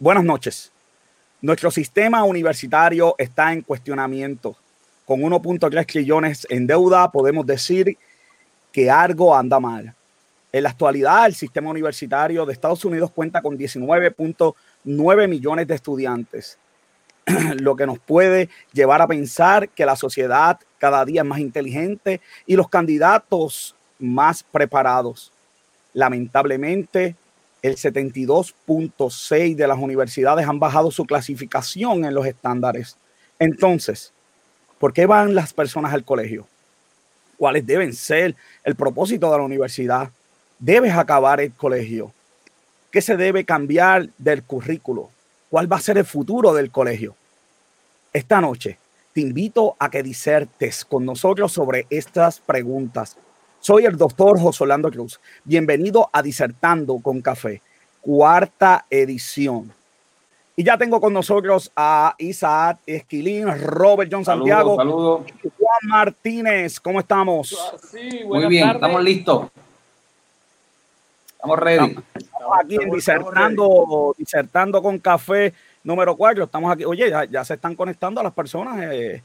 Buenas noches. Nuestro sistema universitario está en cuestionamiento. Con 1.3 trillones en deuda, podemos decir que algo anda mal. En la actualidad, el sistema universitario de Estados Unidos cuenta con 19.9 millones de estudiantes, lo que nos puede llevar a pensar que la sociedad cada día es más inteligente y los candidatos más preparados. Lamentablemente, el 72.6 de las universidades han bajado su clasificación en los estándares. Entonces, ¿por qué van las personas al colegio? ¿Cuáles deben ser el propósito de la universidad? ¿Debes acabar el colegio? ¿Qué se debe cambiar del currículo? ¿Cuál va a ser el futuro del colegio? Esta noche te invito a que disertes con nosotros sobre estas preguntas soy el doctor José Orlando Cruz. Bienvenido a Disertando con Café, cuarta edición. Y ya tengo con nosotros a Isaac Esquilín, Robert John Santiago, saludo, Juan Martínez. ¿Cómo estamos? Sí, Muy bien, estamos listos. Estamos ready. Estamos aquí en disertando, disertando con café número cuatro. Estamos aquí. Oye, ya, se están conectando a las personas. Eh,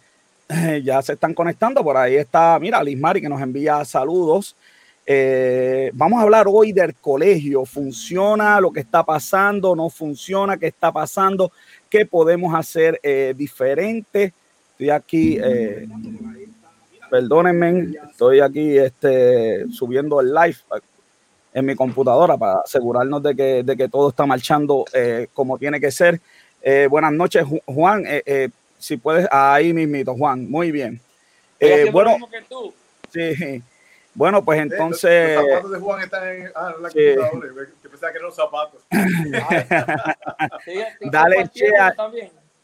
ya se están conectando. Por ahí está, mira, Liz que nos envía saludos. Eh, vamos a hablar hoy del colegio. ¿Funciona lo que está pasando? ¿No funciona? ¿Qué está pasando? ¿Qué podemos hacer eh, diferente? Estoy aquí, eh, perdónenme, estoy aquí este, subiendo el live en mi computadora para asegurarnos de que, de que todo está marchando como tiene que ser. buenas noches, Juan si puedes, ahí mismito, Juan, muy bien. Eh, bueno, que tú. sí. Bueno, pues entonces. Los, zapatos de Juan están en ah, la sí. computadora, que pensaba que eran los zapatos. Dale, Chea.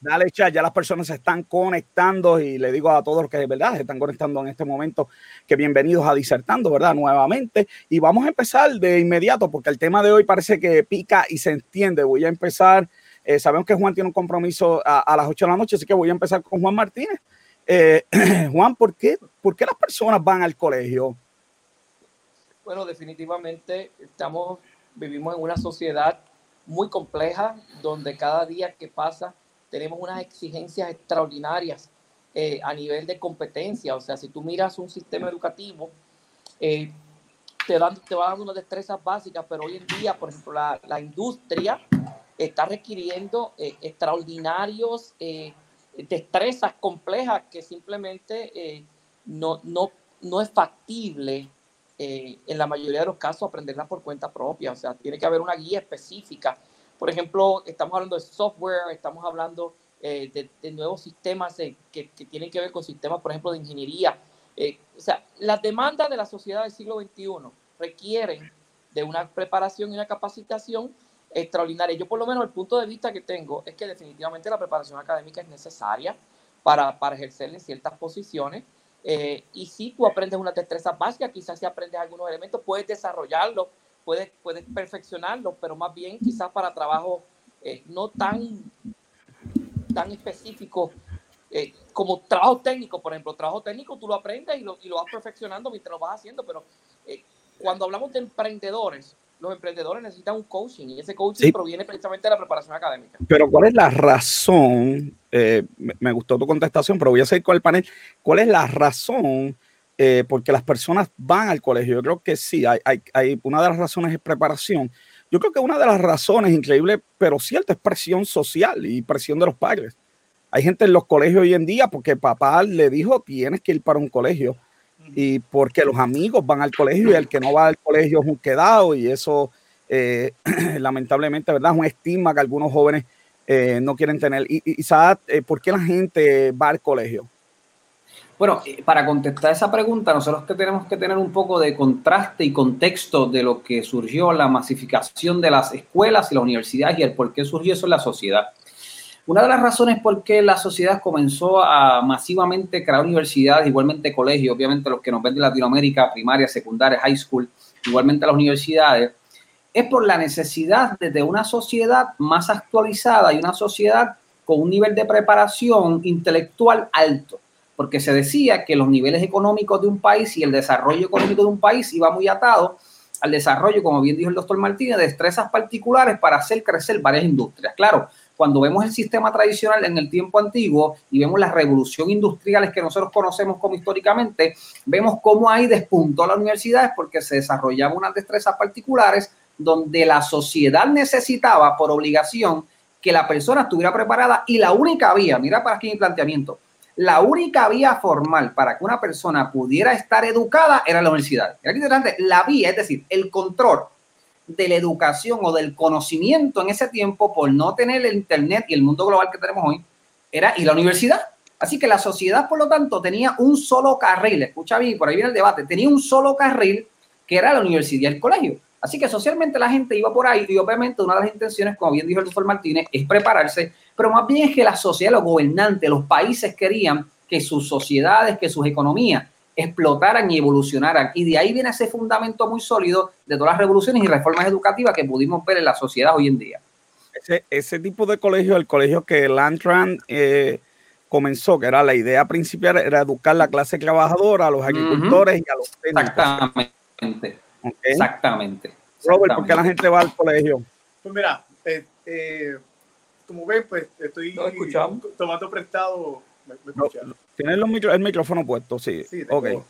Dale, chat, ya las personas se están conectando y le digo a todos los que de verdad se están conectando en este momento que bienvenidos a Disertando, ¿verdad? Nuevamente. Y vamos a empezar de inmediato porque el tema de hoy parece que pica y se entiende. Voy a empezar eh, sabemos que Juan tiene un compromiso a, las 8 de la noche, así que voy a empezar con Juan Martínez. Eh, Juan, ¿por qué, ¿por qué las personas van al colegio? Bueno, definitivamente estamos, vivimos en una sociedad muy compleja donde cada día que pasa tenemos unas exigencias extraordinarias eh, a nivel de competencia. O sea, si tú miras un sistema educativo, te, dan, te va dando unas destrezas básicas, pero hoy en día, por ejemplo, la, la industria está requiriendo eh, extraordinarios eh, destrezas complejas que simplemente eh, no, no, no es factible en la mayoría de los casos aprenderlas por cuenta propia. O sea, tiene que haber una guía específica. Por ejemplo, estamos hablando de software, estamos hablando de, nuevos sistemas que, que, tienen que ver con sistemas, por ejemplo, de ingeniería. o sea, las demandas de la sociedad del siglo XXI requieren de una preparación y una capacitación extraordinaria. Yo por lo menos el punto de vista que tengo es que definitivamente la preparación académica es necesaria para, para ejercer en ciertas posiciones. Eh, y si tú aprendes una destreza básica, quizás si aprendes algunos elementos, puedes desarrollarlo, puedes, puedes perfeccionarlo, pero más bien quizás para trabajo eh, no tan, tan específico eh, como trabajo técnico, por ejemplo, trabajo técnico tú lo aprendes y lo, y lo vas perfeccionando mientras lo vas haciendo, pero cuando hablamos de emprendedores, los emprendedores necesitan un coaching y ese coaching proviene precisamente de la preparación académica. Pero ¿cuál es la razón? Eh, me, gustó tu contestación, pero voy a seguir con el panel. ¿Cuál es la razón eh, porque las personas van al colegio? Yo creo que sí, hay, hay, una de las razones es preparación. Yo creo que una de las razones, increíble, pero cierta, es presión social y presión de los padres. Hay gente en los colegios hoy en día porque papá le dijo tienes que ir para un colegio y porque los amigos van al colegio y el que no va al colegio es un quedado y eso eh, lamentablemente, ¿verdad? Es un estigma que algunos jóvenes eh, no quieren tener. Y, y eh, ¿por qué la gente va al colegio? Bueno, para contestar esa pregunta, nosotros que tenemos que tener un poco de contraste y contexto de lo que surgió la masificación de las escuelas y las universidades y el por qué surgió eso en la sociedad. Una de las razones por qué la sociedad comenzó a masivamente crear universidades, igualmente colegios, obviamente los que nos ven de Latinoamérica, primaria, secundaria, high school, igualmente las universidades, es por la necesidad de una sociedad más actualizada y una sociedad con un nivel de preparación intelectual alto, porque se decía que los niveles económicos de un país y el desarrollo económico de un país iba muy atado al desarrollo, como bien dijo el doctor Martínez, de destrezas particulares para hacer crecer varias industrias. Claro, cuando vemos el sistema tradicional en el tiempo antiguo y vemos las revoluciones industriales que nosotros conocemos como históricamente, vemos cómo ahí despuntó la universidad porque se desarrollaban unas destrezas particulares donde la sociedad necesitaba por obligación que la persona estuviera preparada y la única vía, mira para aquí mi planteamiento, la única vía formal para que una persona pudiera estar educada era la universidad. Interesante, la vía, es decir, el control de la educación o del conocimiento en ese tiempo por no tener el Internet y el mundo global que tenemos hoy, era y la universidad. Así que la sociedad, por lo tanto, tenía un solo carril, escucha bien, por ahí viene el debate, tenía un solo carril que era la universidad y el colegio. Así que socialmente la gente iba por ahí y obviamente una de las intenciones, como bien dijo el doctor Martínez, es prepararse, pero más bien es que la sociedad, los gobernantes, los países querían que sus sociedades, que sus economías explotaran y evolucionaran. Y de ahí viene ese fundamento muy sólido de todas las revoluciones y reformas educativas que pudimos ver en la sociedad hoy en día. Ese, ese tipo de colegio, el colegio que Landtran eh, comenzó, que era la idea principal, era educar la clase trabajadora, a los agricultores y a los técnicos. Exactamente. Exactamente. Robert, ¿por qué la gente va al colegio? Pues mira, eh, eh, como ven, pues estoy tomando prestado. ¿Me, ¿Tienes el micrófono puesto? Sí. Sí, okay.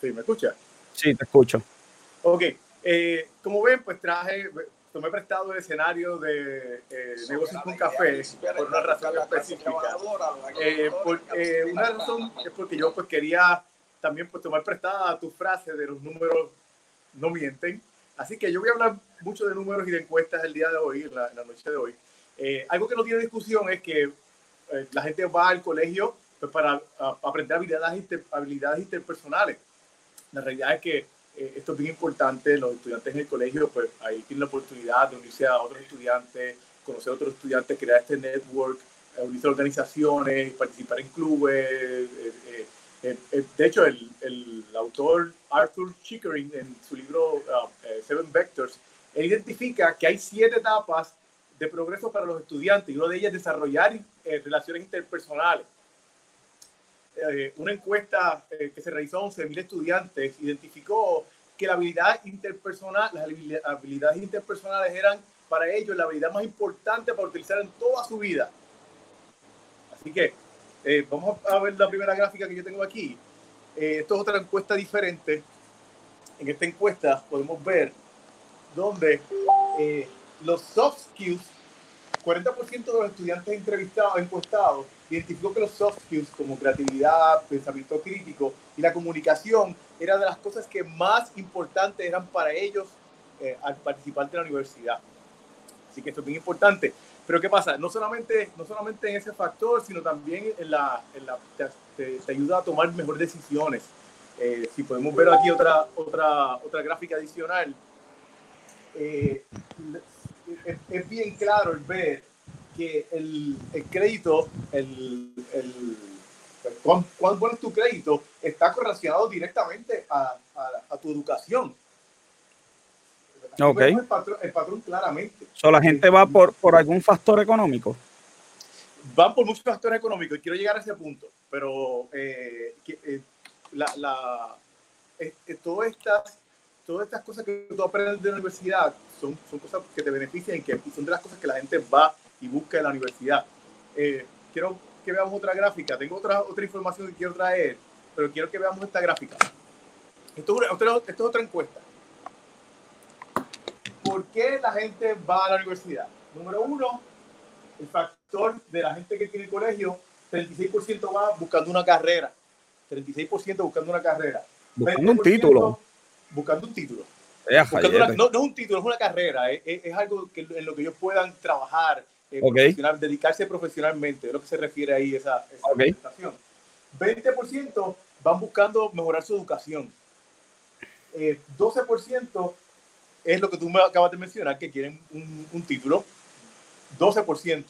sí, ¿me escucha? Sí, te escucho. Ok. Eh, como ven, pues traje, tomé prestado el escenario de eh, negocios con café por una razón específica. Eh, por, una razón es porque yo pues quería también pues tomar prestada tu frase de los números no mienten. Así que yo voy a hablar mucho de números y de encuestas el día de hoy, en la, noche de hoy. Eh, algo que no tiene discusión es que eh, la gente va al colegio pues, para aprender habilidades, habilidades interpersonales. La realidad es que eh, esto es bien importante. Los estudiantes en el colegio, pues ahí tienen la oportunidad de unirse a otros estudiantes, conocer a otros estudiantes, crear este network, unirse a organizaciones, participar en clubes, eh, eh, de hecho, el, el, autor Arthur Chickering, en su libro uh, eh, Seven Vectors, él identifica que hay siete etapas de progreso para los estudiantes y una de ellas es desarrollar relaciones interpersonales. Una encuesta que se realizó a 11.000 estudiantes identificó que la habilidad interpersonal, las habilidades interpersonales eran para ellos la habilidad más importante para utilizar en toda su vida. Así que eh, vamos a ver la primera gráfica que yo tengo aquí. Eh, esto es otra encuesta diferente. En esta encuesta podemos ver donde eh, los soft skills, 40% de los estudiantes entrevistados, encuestados, identificó que los soft skills como creatividad, pensamiento crítico y la comunicación eran de las cosas que más importantes eran para ellos al participar de la universidad. Así que esto es bien importante. Pero ¿qué pasa? No solamente, no solamente en ese factor, sino también en la, en la te, ayuda a tomar mejores decisiones. Eh, si podemos ver aquí otra, otra, otra gráfica adicional, eh, es, bien claro el ver que el, el crédito, el, el cuán, cuán, bueno es tu crédito, está correlacionado directamente a, a, a tu educación. Okay. El, patrón, el patrón, claramente. So, ¿La gente va por, por algún factor económico? Van por muchos factores económicos y quiero llegar a ese punto, pero eh, eh, la, la, eh, todas, estas, todas estas cosas que tú aprendes de la universidad son, son cosas que te benefician y, que, son de las cosas que la gente va y busca en la universidad. quiero que veamos otra gráfica. Tengo otra, otra información que quiero traer, pero quiero que veamos esta gráfica. Esto esto es otra encuesta. ¿Por qué la gente va a la universidad? Número uno, el factor de la gente que tiene el colegio, 36% va buscando una carrera. 36% buscando una carrera. Buscando un título. Buscando un título. no, no, es un título, es una carrera. Es, es, algo que, en lo que ellos puedan trabajar, eh, dedicarse profesionalmente. Es lo que se refiere ahí esa, esa okay. 20% van buscando mejorar su educación. Eh, 12% es lo que tú me acabas de mencionar, que quieren un, título, 12%.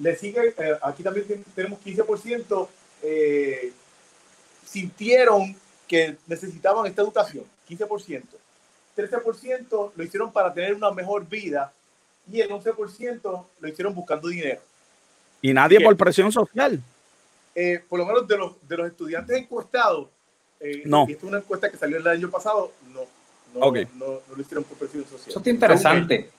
Le sigue, eh, aquí también tenemos 15%, eh, sintieron que necesitaban esta educación, 15%. 13% lo hicieron para tener una mejor vida y el 11% lo hicieron buscando dinero. Y nadie por presión social. Eh, por lo menos de los, de los estudiantes encuestados, no. y esta es una encuesta que salió el año pasado, no, no, no, lo hicieron por presión social. Eso está interesante.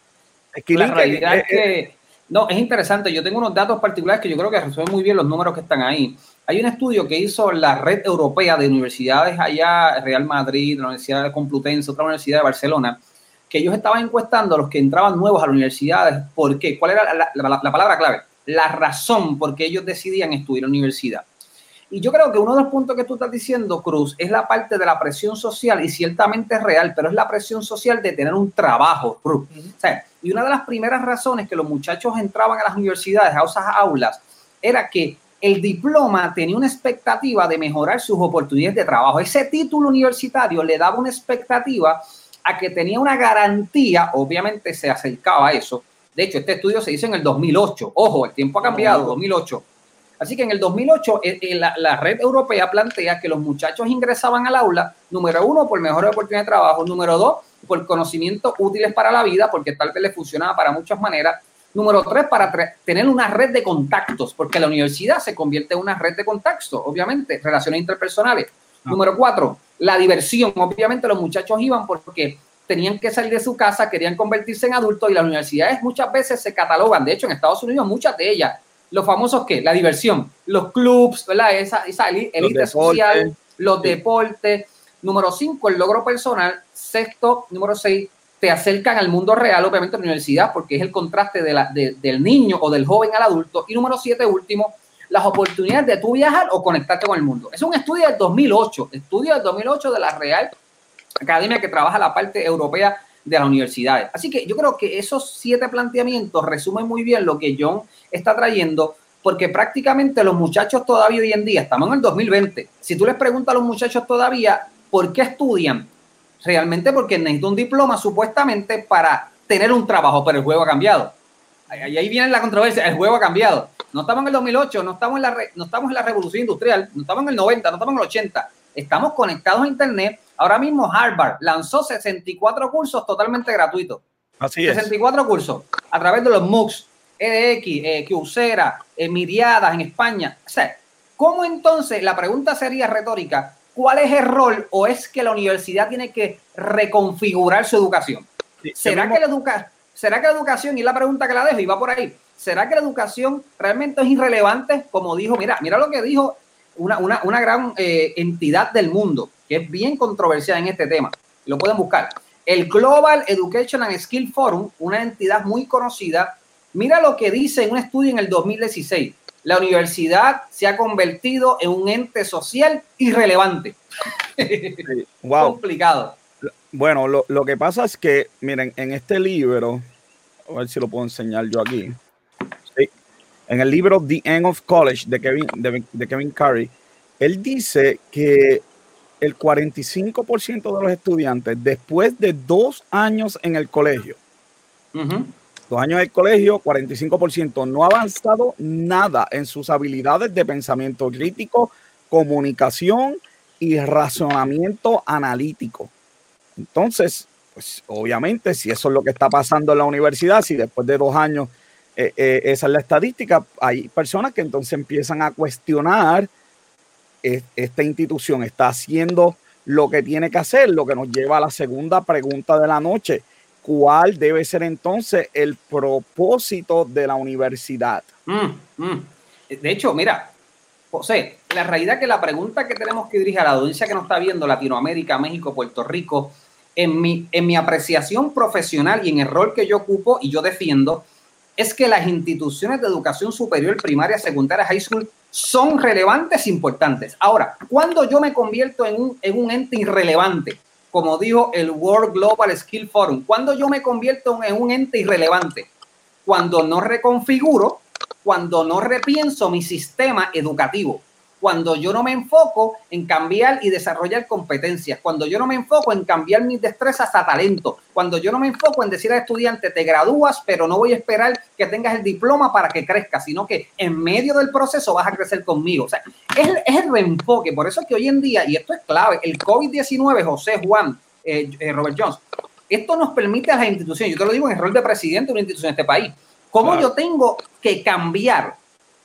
Es que la realidad es, que, no, es interesante. Yo tengo unos datos particulares que yo creo que resuelven muy bien los números que están ahí. Hay un estudio que hizo la red europea de universidades allá, Real Madrid, la Universidad de Complutense, otra universidad de Barcelona, que ellos estaban encuestando a los que entraban nuevos a las universidades. ¿Por qué? ¿Cuál era la, la palabra clave? La razón por qué ellos decidían estudiar en la universidad. Y yo creo que uno de los puntos que tú estás diciendo, Cruz, es la parte de la presión social, y ciertamente es real, pero es la presión social de tener un trabajo, Cruz. Y una de las primeras razones que los muchachos entraban a las universidades, a esas aulas, era que el diploma tenía una expectativa de mejorar sus oportunidades de trabajo. Ese título universitario le daba una expectativa a que tenía una garantía, obviamente se acercaba a eso. De hecho, este estudio se hizo en el 2008. Ojo, el tiempo ha cambiado, 2008 Así que en el 2008 eh, eh, la, red europea plantea que los muchachos ingresaban al aula, número uno, por mejores oportunidades de trabajo, número dos, por conocimientos útiles para la vida, porque tal vez les funcionaba para muchas maneras, número tres, para tener una red de contactos, porque la universidad se convierte en una red de contactos, obviamente, relaciones interpersonales. Ah. Número cuatro, la diversión. Obviamente los muchachos iban porque tenían que salir de su casa, querían convertirse en adultos y las universidades muchas veces se catalogan, de hecho en Estados Unidos muchas de ellas los famosos qué? La diversión, los clubs, ¿verdad? Esa, esa élite social, los deportes. Número cinco, el logro personal. Sexto, número seis, te acercan al mundo real, obviamente la universidad, porque es el contraste de la, del niño o del joven al adulto. Y número siete, último, las oportunidades de tú viajar o conectarte con el mundo. Es un estudio del 2008, estudio del 2008 de la Real Academia que trabaja la parte europea de las universidades. Así que yo creo que esos siete planteamientos resumen muy bien lo que John está trayendo, porque prácticamente los muchachos todavía hoy en día, estamos en el 2020, si tú les preguntas a los muchachos todavía por qué estudian, realmente porque necesitan un diploma supuestamente para tener un trabajo, pero el juego ha cambiado. Ahí, ahí viene la controversia, el juego ha cambiado. No estamos en el 2008, no estamos en, la, no estamos en la revolución industrial, no estamos en el 90, no estamos en el 80. Estamos conectados a Internet. Ahora mismo Harvard lanzó 64 cursos totalmente gratuitos. Así 64 cursos a través de los MOOCs. EDX, eh, Coursera, eh, Miriadas en España. O sea, ¿cómo entonces, la pregunta sería retórica, cuál es el rol o es que la universidad tiene que reconfigurar su educación? ¿Será, que la educa ¿Será que la educación, y la pregunta que la dejo y va por ahí, ¿será que la educación realmente es irrelevante? Como dijo, mira, mira lo que dijo una, una, una gran eh, entidad del mundo, que es bien controversial en este tema. Lo pueden buscar. El Global Education and Skill Forum, una entidad muy conocida, Mira lo que dice en un estudio en el 2016. La universidad se ha convertido en un ente social irrelevante. Wow. Complicado. Bueno, lo, lo, que pasa es que, miren, en este libro, a ver si lo puedo enseñar yo aquí. Sí, en el libro The End of College de Kevin, de, de Kevin Curry, él dice que el 45% de los estudiantes, después de dos años en el colegio, uh dos años de colegio, 45%, no ha avanzado nada en sus habilidades de pensamiento crítico, comunicación y razonamiento analítico. Entonces, pues obviamente, si eso es lo que está pasando en la universidad, si después de dos años eh, eh, esa es la estadística, hay personas que entonces empiezan a cuestionar eh, esta institución está haciendo lo que tiene que hacer, lo que nos lleva a la segunda pregunta de la noche cuál debe ser entonces el propósito de la universidad. Mm, mm. De hecho, mira, José, la realidad que la pregunta que tenemos que dirigir a la audiencia que nos está viendo, Latinoamérica, México, Puerto Rico, en mi, en mi apreciación profesional y en el rol que yo ocupo y yo defiendo, es que las instituciones de educación superior, primaria, secundaria, high school, son relevantes e importantes. Ahora, cuando yo me convierto en un, en un ente irrelevante, como dijo el World Global Skill Forum. Cuando yo me convierto en un ente irrelevante, cuando no reconfiguro, cuando no repienso mi sistema educativo, cuando yo no me enfoco en cambiar y desarrollar competencias, cuando yo no me enfoco en cambiar mis destrezas a talento, cuando yo no me enfoco en decir al estudiante, te gradúas, pero no voy a esperar que tengas el diploma para que crezcas, sino que en medio del proceso vas a crecer conmigo. O sea, es, el reenfoque. Por eso es que hoy en día, y esto es clave, el COVID-19, José Juan, eh, eh, Robert Jones, esto nos permite a las instituciones, yo te lo digo en el rol de presidente de una institución de este país, cómo yo tengo que cambiar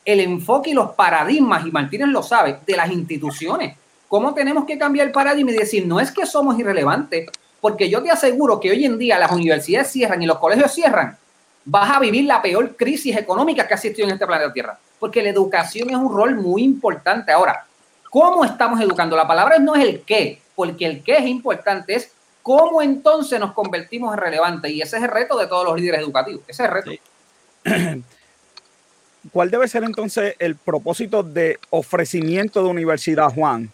el enfoque y los paradigmas, y Martínez lo sabe, de las instituciones. ¿Cómo tenemos que cambiar el paradigma y decir, no es que somos irrelevantes, porque yo te aseguro que hoy en día las universidades cierran y los colegios cierran, vas a vivir la peor crisis económica que ha existido en este planeta Tierra, porque la educación es un rol muy importante. Ahora, ¿cómo estamos educando? La palabra no es el qué, porque el qué es importante, es cómo entonces nos convertimos en relevantes, y ese es el reto de todos los líderes educativos, ese es el reto. ¿Cuál debe ser entonces el propósito de ofrecimiento de universidad, Juan?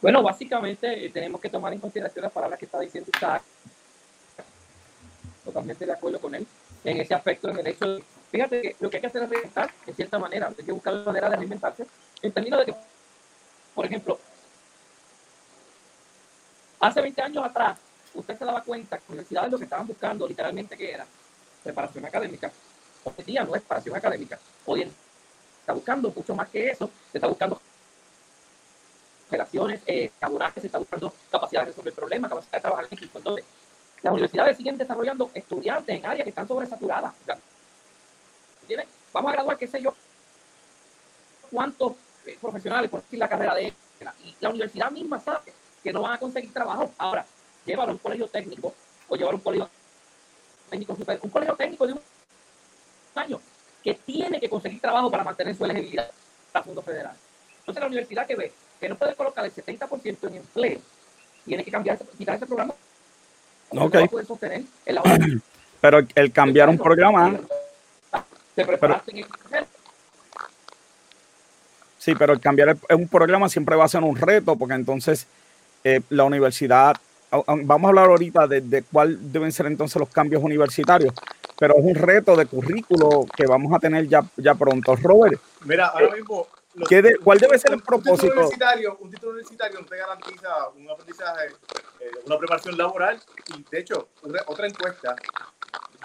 Bueno, básicamente eh, tenemos que tomar en consideración las palabras que está diciendo Isaac. Totalmente de acuerdo con él en ese aspecto, en el hecho de, fíjate que lo que hay que hacer es reinventar, de cierta manera, hay que buscar la manera de reinventarse, en términos de que, por ejemplo, hace 20 años atrás, usted se daba cuenta que universidades lo que estaban buscando literalmente que era preparación académica. Hoy día no es preparación académica. Hoy está buscando mucho más que eso, se está buscando relaciones eh, laborales, se está buscando capacidad de resolver problemas, capacidad de trabajar en equipo. Entonces, las universidades siguen desarrollando estudiantes en áreas que están sobresaturadas. Vamos a graduar, qué sé yo, cuántos eh, profesionales por decir la carrera de Y la universidad misma sabe que no van a conseguir trabajo. Ahora, llévalo a un colegio técnico o llevar un colegio técnico un colegio técnico de un año que tiene que conseguir trabajo para mantener su elegibilidad para fondo federal. Entonces la universidad que ve que no puede colocar el 70% en empleo, tiene que cambiar, quitar ese programa. No okay. puede sostener el Pero el cambiar un programa. Pero, sí, pero el cambiar un programa siempre va a ser un reto, porque entonces eh, la universidad vamos a hablar ahorita de, de, cuál deben ser entonces los cambios universitarios, pero es un reto de currículo que vamos a tener ya, ya pronto. Robert. Mira, ahora mismo. ¿Cuál debe ser el propósito? Un título, universitario, un título universitario no te garantiza un aprendizaje, eh, una preparación laboral y, de hecho, otra encuesta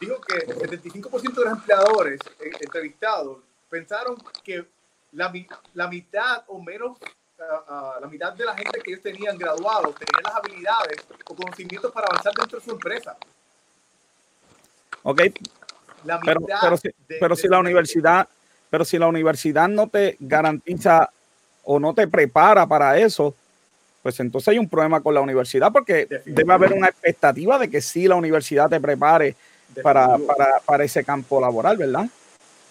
dijo que el 75% de los empleadores eh, entrevistados pensaron que la, la mitad o menos la mitad de la gente que ellos tenían graduados tenían las habilidades o conocimientos para avanzar dentro de su empresa. Ok. pero, pero, si, pero si la universidad, pero si la universidad no te garantiza o no te prepara para eso, pues entonces hay un problema con la universidad porque debe haber una expectativa de que sí la universidad te prepare para, para, para, ese campo laboral, ¿verdad?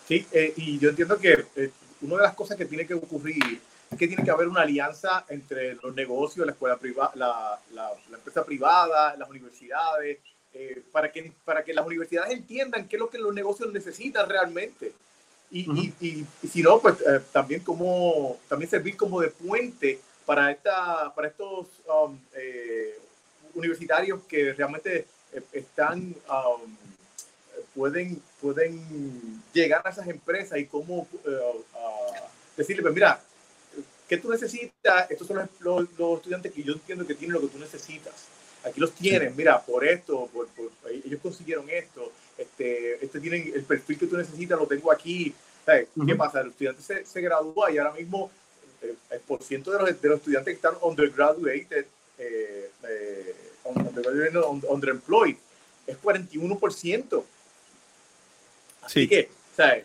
Sí, eh, y yo entiendo que eh, una de las cosas que tiene que ocurrir que tiene que haber una alianza entre los negocios, la escuela privada, la, la, empresa privada, las universidades, eh, para, que, para que las universidades entiendan qué es lo que los negocios necesitan realmente. Y, y, si no, pues eh, también, como, también servir como de puente para, esta, para estos um, eh, universitarios que realmente están, um, pueden, pueden llegar a esas empresas y cómo decirle, pues mira, ¿Qué tú necesitas? Estos son los, los, estudiantes que yo entiendo que tienen lo que tú necesitas. Aquí los tienen, mira, por esto, por, ellos consiguieron esto, este, este tienen el perfil que tú necesitas, lo tengo aquí. ¿Qué pasa? El estudiante se, se gradúa y ahora mismo eh, el, por ciento de los, de los estudiantes que están undergraduated, eh, eh, underemployed, es 41%. Así sí. que, ¿sabes?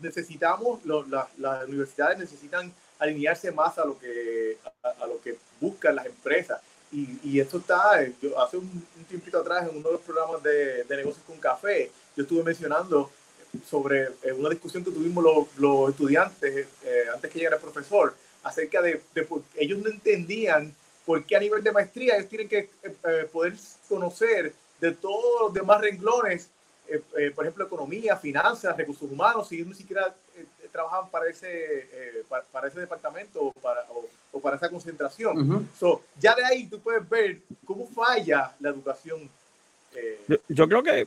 Necesitamos, las universidades necesitan alinearse más a lo que, a, lo que buscan las empresas. Y, y esto está, yo, hace un, tiempito atrás en uno de los programas de, de negocios con café, yo estuve mencionando sobre eh, una discusión que tuvimos los, los estudiantes eh, antes que llegara el profesor, acerca de, de ellos no entendían por qué a nivel de maestría ellos tienen que eh, poder conocer de todos los demás renglones eh, eh, por ejemplo, economía, finanzas, recursos humanos, si ni siquiera eh, trabajan para ese, para, ese departamento o para, o, para esa concentración. ya de ahí tú puedes ver cómo falla la educación. Yo, creo que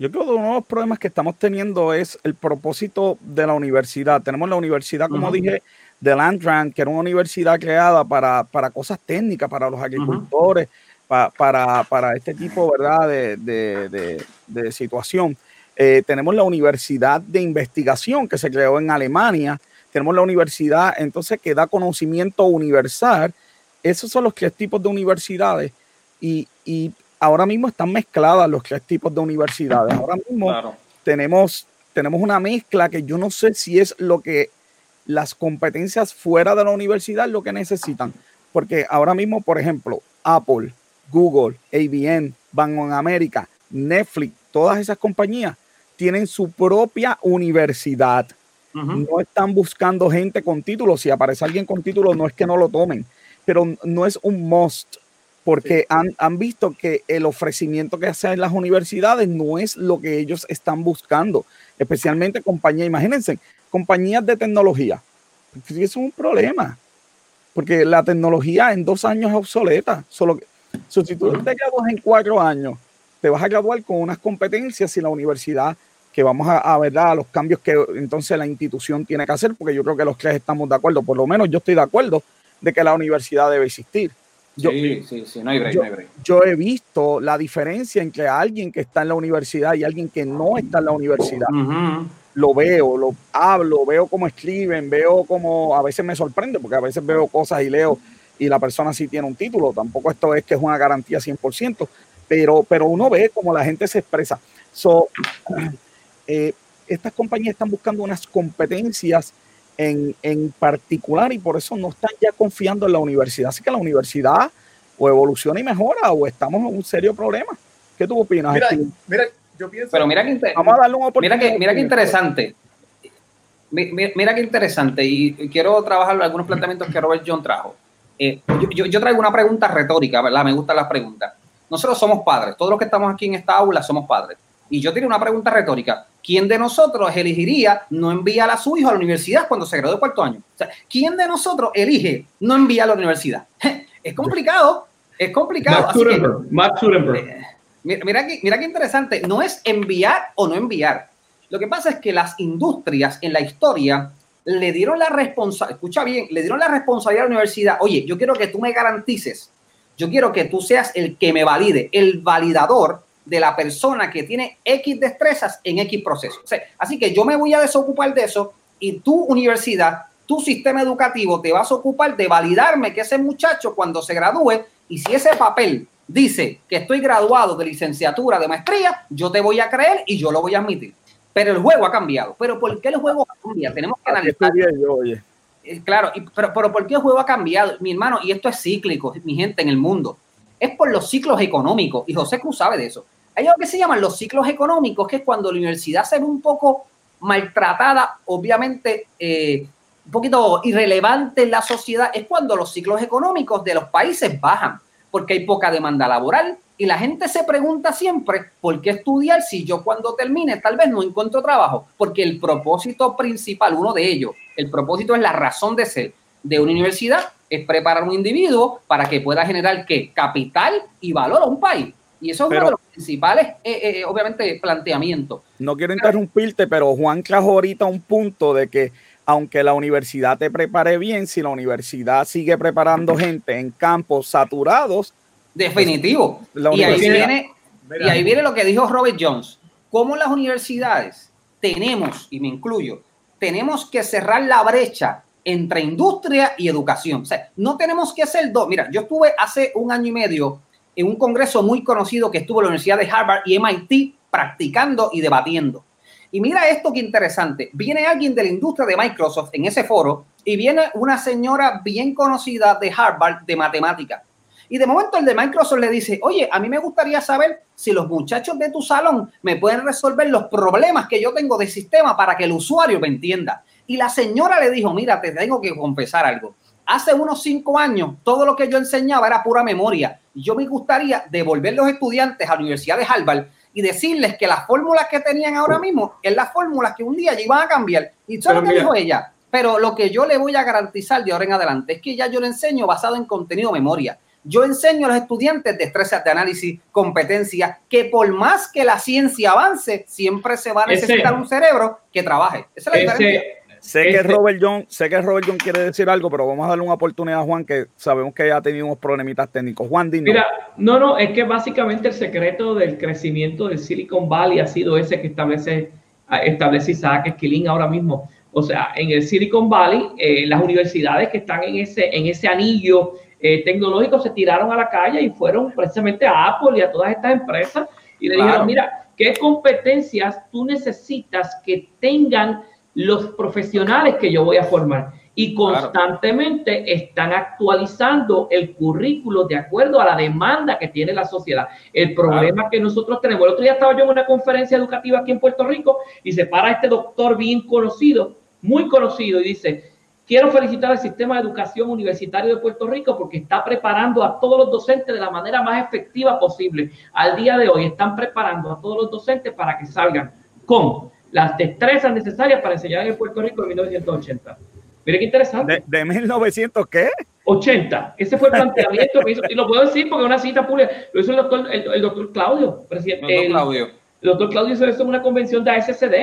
yo creo que uno de los problemas que estamos teniendo es el propósito de la universidad. Tenemos la universidad, como dije, de Landgrant, que era una universidad creada para, para cosas técnicas, para los agricultores, para, para, este tipo ¿verdad? de, de, de, situación. Eh, tenemos la Universidad de Investigación que se creó en Alemania. Tenemos la universidad entonces que da conocimiento universal. Esos son los tres tipos de universidades y, y ahora mismo están mezcladas los tres tipos de universidades. Ahora mismo tenemos, tenemos una mezcla que yo no sé si es lo que las competencias fuera de la universidad lo que necesitan. Porque ahora mismo, por ejemplo, Apple, Google, ABN, Bank of America, Netflix, todas esas compañías tienen su propia universidad. No están buscando gente con títulos. Si aparece alguien con títulos, no es que no lo tomen, pero no es un must, porque han, han, visto que el ofrecimiento que hacen las universidades no es lo que ellos están buscando, especialmente compañías. Imagínense, compañías de tecnología. Eso es un problema, porque la tecnología en dos años es obsoleta. Solo que, si tú te gradúas en cuatro años, te vas a graduar con unas competencias y la universidad que vamos a, ver los cambios que entonces la institución tiene que hacer, porque yo creo que los tres estamos de acuerdo, por lo menos yo estoy de acuerdo de que la universidad debe existir. Yo, sí, sí, sí, no hay break, yo, no hay break. yo he visto la diferencia entre alguien que está en la universidad y alguien que no está en la universidad lo veo, lo hablo, veo cómo escriben, veo cómo a veces me sorprende, porque a veces veo cosas y leo y la persona sí tiene un título. Tampoco esto es que es una garantía 100%, pero, pero uno ve cómo la gente se expresa. So, eh, estas compañías están buscando unas competencias en, en, particular y por eso no están ya confiando en la universidad. Así que la universidad o evoluciona y mejora o estamos en un serio problema. ¿Qué tú opinas? Mira, mira pero mira que, Vamos a darle un mira que, mira que interesante. Mira, qué interesante. Y quiero trabajar algunos planteamientos que Robert John trajo. Eh, yo, yo, traigo una pregunta retórica, ¿verdad? Me gustan las preguntas. Nosotros somos padres. Todos los que estamos aquí en esta aula somos padres. Y yo tengo una pregunta retórica. ¿Quién de nosotros elegiría no enviar a su hijo a la universidad cuando se gradúe cuarto año? O sea, ¿quién de nosotros elige no enviar a la universidad? es complicado. Es complicado. Max Mira, mira, qué interesante, no es enviar o no enviar. Lo que pasa es que las industrias en la historia le dieron la responsabilidad, escucha bien, le dieron la responsabilidad a la universidad, oye, yo quiero que tú me garantices, yo quiero que tú seas el que me valide, el validador de la persona que tiene X destrezas en X proceso. así que yo me voy a desocupar de eso y tu universidad, tu sistema educativo te vas a ocupar de validarme que ese muchacho cuando se gradúe y si ese papel dice que estoy graduado de licenciatura, de maestría, yo te voy a creer y yo lo voy a admitir. Pero el juego ha cambiado. ¿Pero por qué el juego ha cambiado? Tenemos que analizar. Eh, claro, pero, pero ¿por qué el juego ha cambiado? Mi hermano, y esto es cíclico, mi gente en el mundo. Es por los ciclos económicos. Y José Cruz sabe de eso. Hay algo que se llaman los ciclos económicos, que es cuando la universidad se ve un poco maltratada, obviamente eh, un poquito irrelevante en la sociedad, es cuando los ciclos económicos de los países bajan porque hay poca demanda laboral y la gente se pregunta siempre, ¿por qué estudiar si yo cuando termine tal vez no encuentro trabajo? Porque el propósito principal, uno de ellos, el propósito es la razón de ser de una universidad, es preparar a un individuo para que pueda generar ¿qué? capital y valor a un país. Y eso es uno de los principales, eh, eh, obviamente, planteamientos. No quiero interrumpirte, pero Juan trajo ahorita un punto de que aunque la universidad te prepare bien, si la universidad sigue preparando gente en campos saturados. Definitivo. y, ahí viene, y ahí viene lo que dijo Robert Jones. ¿Cómo las universidades tenemos, y me incluyo, tenemos que cerrar la brecha entre industria y educación? O sea, no tenemos que hacer dos. Mira, yo estuve hace un año y medio en un congreso muy conocido que estuvo en la Universidad de Harvard y MIT practicando y debatiendo. Y mira esto que interesante. Viene alguien de la industria de Microsoft en ese foro y viene una señora bien conocida de Harvard de matemática. Y de momento el de Microsoft le dice, oye, a mí me gustaría saber si los muchachos de tu salón me pueden resolver los problemas que yo tengo de sistema para que el usuario me entienda. Y la señora le dijo, mira, te tengo que confesar algo. Hace unos cinco años, todo lo que yo enseñaba era pura memoria. Yo me gustaría devolver los estudiantes a la Universidad de Harvard y decirles que las fórmulas que tenían ahora mismo es las fórmulas que un día ya iban a cambiar. Y eso es lo que dijo ella. Pero lo que yo le voy a garantizar de ahora en adelante es que ya yo le enseño basado en contenido memoria. Yo enseño a los estudiantes destrezas de análisis, competencias, que por más que la ciencia avance, siempre se va a necesitar un cerebro que trabaje. Esa es la diferencia Sé que Robert John, sé que Robert John quiere decir algo, pero vamos a darle una oportunidad a Juan, que sabemos que ya ha tenido unos problemitas técnicos. Juan, dime. Mira, no, no, es que básicamente el secreto del crecimiento del Silicon Valley ha sido ese que establece, establece Isaac Esquilín ahora mismo. O sea, en el Silicon Valley, eh, las universidades que están en ese, en ese anillo eh, tecnológico se tiraron a la calle y fueron precisamente a Apple y a todas estas empresas y le dijeron, mira, ¿qué competencias tú necesitas que tengan los profesionales que yo voy a formar y constantemente están actualizando el currículo de acuerdo a la demanda que tiene la sociedad. El problema que nosotros tenemos, el otro día estaba yo en una conferencia educativa aquí en Puerto Rico y se para este doctor bien conocido, muy conocido, y dice, quiero felicitar al sistema de educación universitario de Puerto Rico porque está preparando a todos los docentes de la manera más efectiva posible. Al día de hoy están preparando a todos los docentes para que salgan con las destrezas necesarias para enseñar en Puerto Rico en 1980. Mire qué interesante. ¿De, 1900 qué? 80. Ese fue el planteamiento que hizo. Y lo puedo decir porque es una cita pública. Lo hizo el doctor, el, doctor Claudio, presidente. El, Claudio. El doctor Claudio hizo eso en una convención de ASCD.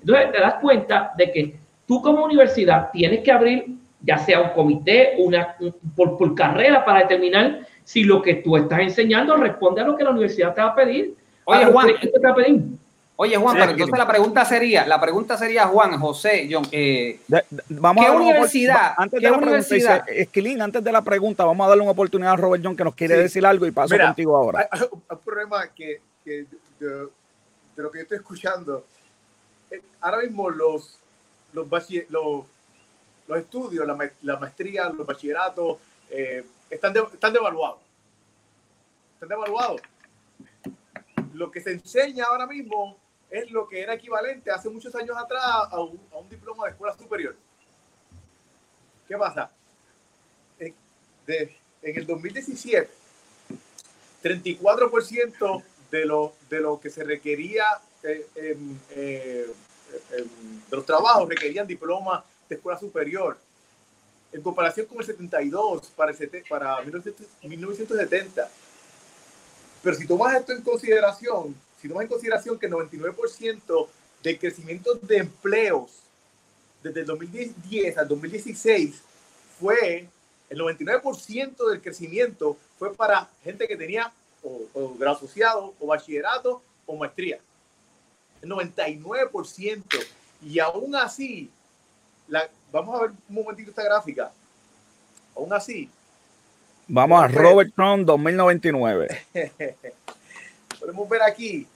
Entonces te das cuenta de que tú como universidad tienes que abrir ya sea un comité, una, por, por carrera para determinar si lo que tú estás enseñando responde a lo que la universidad te va a pedir. Oye, Juan, te va a pedir. Oye, Juan, pero entonces la pregunta sería, la pregunta sería, Juan, José, John, eh, vamos ¿qué a universidad? Antes de la universidad? pregunta, Esquilín, antes de la pregunta, vamos a darle una oportunidad a Robert John que nos quiere decir algo y paso contigo ahora. Hay, un problema que, que de, lo que yo estoy escuchando, eh, ahora mismo los, los, los, los estudios, la, la, maestría, los bachilleratos, eh, están, están devaluados. Están devaluados. Lo que se enseña ahora mismo es lo que era equivalente hace muchos años atrás a un, diploma de escuela superior. ¿Qué pasa? En, el 2017, 34% de lo, de lo que se requería eh, eh, de los trabajos requerían diploma de escuela superior. En comparación con el 72 para, para 1970. Pero si tomas esto en consideración, si tomas en consideración que el 99% del crecimiento de empleos desde el 2010 al 2016 fue, el 99% del crecimiento fue para gente que tenía o, grado asociado, o bachillerato, o maestría. El 99%. Y aún así, la, vamos a ver un momentito esta gráfica. Aún así. Vamos a Robert Trump 2099. podemos ver aquí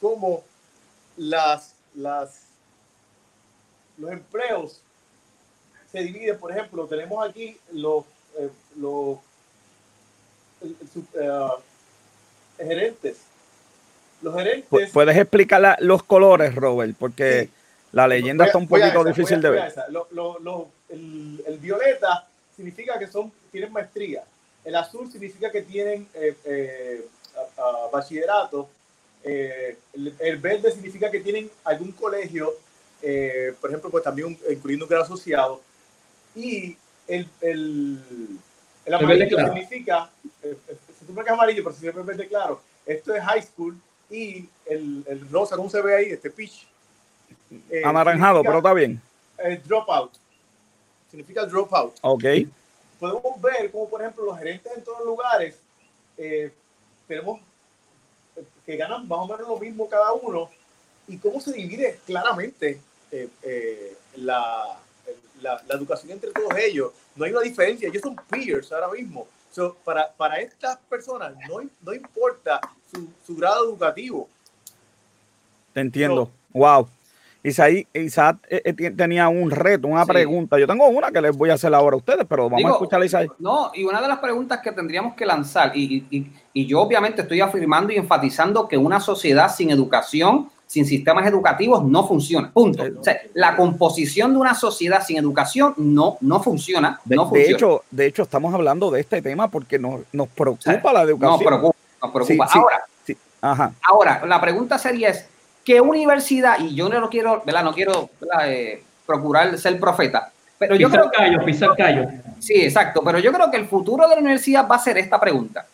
cómo las, las, los empleos se dividen. Por ejemplo, tenemos aquí los, eh, los eh, gerentes. Los gerentes. ¿Puedes explicar los colores, Robert? Porque la leyenda está un poquito difícil de ver. el, violeta significa que son, tienen maestría. El azul significa que tienen eh, bachillerato, eh, el, verde significa que tienen algún colegio, eh, por ejemplo, pues también incluyendo un grado asociado, y el, el, el amarillo significa, eh, se supone que es amarillo, pero siempre es verde claro, esto es high school, y el, el rosa, ¿cómo se ve ahí? Este pitch. Anaranjado, pero está bien. El dropout. Significa el dropout. Ok. Podemos ver como, por ejemplo, los gerentes en todos los lugares tenemos que ganan más o menos lo mismo cada uno y cómo se divide claramente eh, eh, la, la, la, educación entre todos ellos. No hay una diferencia, ellos son peers ahora mismo. para, para estas personas no, no importa su, su grado educativo. Te entiendo. wow. Isaac, Isaac eh, eh, tenía un reto, una pregunta. Yo tengo una que les voy a hacer ahora a ustedes, pero vamos a escuchar a Isaac. No, y una de las preguntas que tendríamos que lanzar, y, y, y, yo obviamente estoy afirmando y enfatizando que una sociedad sin educación, sin sistemas educativos, no funciona. Punto. O sea, la composición de una sociedad sin educación no, no funciona. De, no funciona. hecho, de hecho, estamos hablando de este tema porque nos, nos preocupa la educación. Nos preocupa, nos preocupa. ahora, ahora, la pregunta sería es, ¿qué universidad? Y yo no quiero, ¿verdad? No quiero eh, procurar ser profeta. Pero yo creo callo, pisar callo. Sí, exacto. Pero yo creo que el futuro de la universidad va a ser esta pregunta.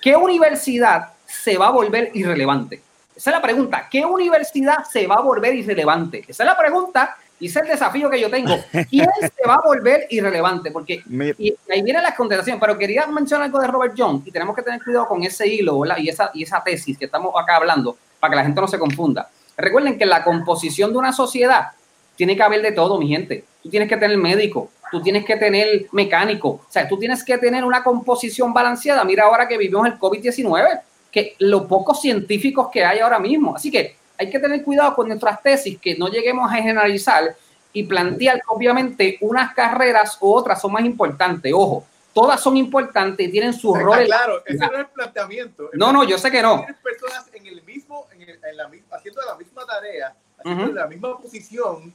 ¿Qué universidad se va a volver irrelevante? Esa es la pregunta. ¿Qué universidad se va a volver irrelevante? Esa es la pregunta y ese es el desafío que yo tengo. ¿Quién se va a volver irrelevante? Porque y, ahí viene la contestación. Pero quería mencionar algo de Robert John y tenemos que tener cuidado con ese hilo ¿verdad? y esa, y esa tesis que estamos acá hablando para que la gente no se confunda. Recuerden que la composición de una sociedad tiene que haber de todo, mi gente. Tú tienes que tener médico, tú tienes que tener mecánico, o sea, tú tienes que tener una composición balanceada. Mira ahora que vivimos el COVID-19, que los pocos científicos que hay ahora mismo. Así que hay que tener cuidado con nuestras tesis, que no lleguemos a generalizar y plantear que obviamente unas carreras u otras son más importantes. Ojo, todas son importantes y tienen sus roles. Claro, ese no es el planteamiento. no, no, yo sé que no. Tienes personas en el mismo, en, el, en la, haciendo la misma tarea, haciendo la misma posición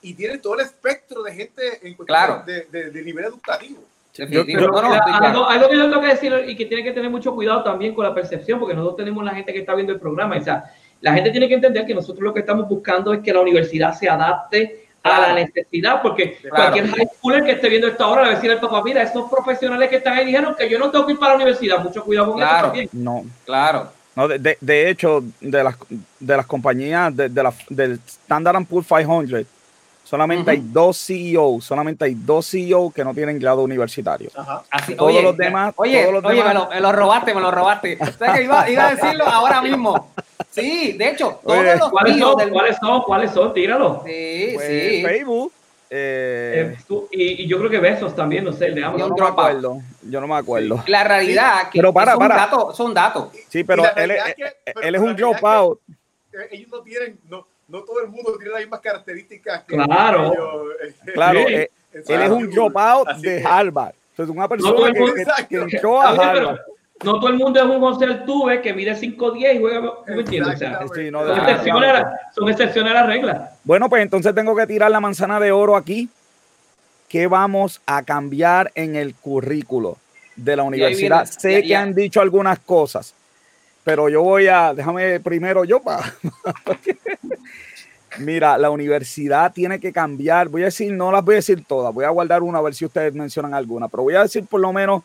y tienen todo el espectro de gente en cuestión claro. de, de, de nivel educativo. Yo, yo, no, no, algo, algo, que yo tengo que decir y que tiene que tener mucho cuidado también con la percepción, porque nosotros tenemos la gente que está viendo el programa. O sea, la gente tiene que entender que nosotros lo que estamos buscando es que la universidad se adapte a la necesidad, porque claro. cualquier high schooler que esté viendo esta hora le va a decir al papá, mira, esos profesionales que están ahí dijeron que yo no tengo que ir para la universidad, mucho cuidado con claro, eso también. No, claro. No, de, de, de hecho, de las, de las compañías de, de la, del Standard Poor's 500, solamente uh -huh. hay dos CEOs, solamente hay dos CEOs que no tienen grado universitario. Ajá. Así, todos oye, los demás, oye, todos los oye demás, me, lo, me, lo, robaste, me lo robaste. O sea, que iba, iba, a decirlo ahora mismo. Sí, de hecho, todos oye, los ¿cuáles son, del... ¿Cuáles son? ¿Cuáles son? Tíralo. Sí, pues, sí. Facebook. Eh, eh, tú, y, y, yo creo que Besos también, no sé, el de Yo no me acuerdo. Yo no me acuerdo. La realidad sí, que pero para, son para. datos, son datos. Sí, pero él, es, que, pero él es un dropout. Ellos no tienen, no, no todo el mundo tiene las mismas características que claro. ellos. Claro, sí. eh, él es un dropout de Harvard. Entonces, una persona no que, que, que, entró a Harvard. No todo el mundo es un José Altuve que mide 5'10 y juega. ¿Me entiendes? O sea, sí, no, son, excepciones a la, son excepciones a la regla. Bueno, pues entonces tengo que tirar la manzana de oro aquí. ¿Qué vamos a cambiar en el currículo de la universidad? Viene, sé ya, que ya. han dicho algunas cosas, pero yo voy a, déjame primero yo para... Mira, la universidad tiene que cambiar. Voy a decir, no las voy a decir todas, voy a guardar una a ver si ustedes mencionan alguna, pero voy a decir por lo menos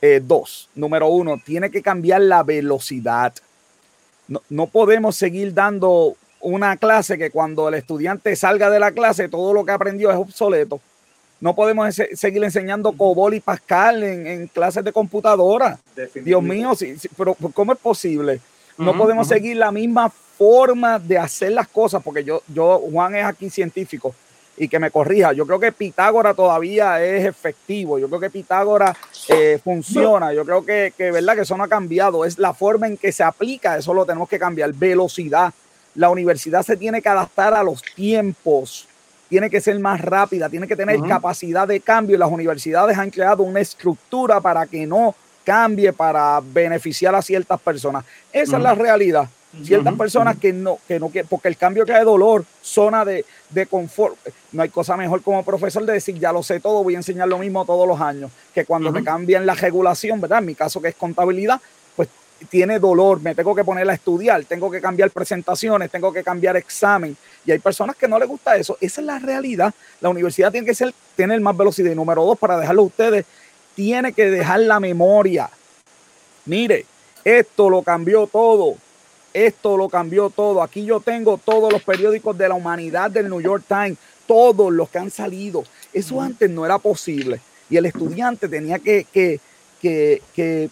eh, dos. Número uno, tiene que cambiar la velocidad. No, no, podemos seguir dando una clase que cuando el estudiante salga de la clase todo lo que aprendió es obsoleto. No podemos seguir enseñando COBOL y Pascal en, en clases de computadora. Dios mío, sí, sí, pero ¿cómo es posible? No uh -huh, podemos uh -huh. seguir la misma forma de hacer las cosas, porque yo, yo, Juan es aquí científico y que me corrija. Yo creo que Pitágoras todavía es efectivo. Yo creo que Pitágoras eh, funciona. Yo creo que, que, verdad, que eso no ha cambiado. Es la forma en que se aplica. Eso lo tenemos que cambiar. Velocidad. La universidad se tiene que adaptar a los tiempos. Tiene que ser más rápida. Tiene que tener uh -huh. capacidad de cambio. Las universidades han creado una estructura para que no cambie, para beneficiar a ciertas personas. Esa uh -huh. es la realidad ciertas uh -huh. personas que no, que no, que, porque el cambio trae dolor, zona de, de confort. No hay cosa mejor como profesor de decir, ya lo sé todo, voy a enseñar lo mismo todos los años, que cuando uh -huh. te cambian la regulación, ¿verdad? En mi caso que es contabilidad, pues tiene dolor, me tengo que poner a estudiar, tengo que cambiar presentaciones, tengo que cambiar examen. Y hay personas que no les gusta eso. Esa es la realidad. La universidad tiene que ser, tener más velocidad. Y número dos, para dejarlo a ustedes, tiene que dejar la memoria. Mire, esto lo cambió todo esto lo cambió todo. Aquí yo tengo todos los periódicos de la humanidad del New York Times, todos los que han salido. Eso antes no era posible. Y el estudiante tenía que, que, que, que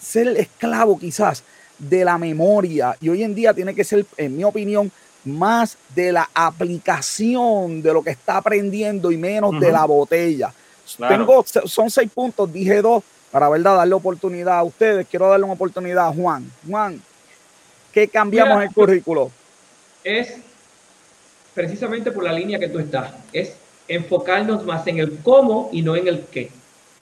ser esclavo quizás de la memoria. Y hoy en día tiene que ser, en mi opinión, más de la aplicación de lo que está aprendiendo y menos uh -huh. de la botella. Claro. Tengo, son seis puntos, dije dos, para verdad darle oportunidad a ustedes. Quiero darle una oportunidad a Juan. Juan, ¿Qué cambiamos Mira, el currículo? Es precisamente por la línea que tú estás, es enfocarnos más en el cómo y no en el qué.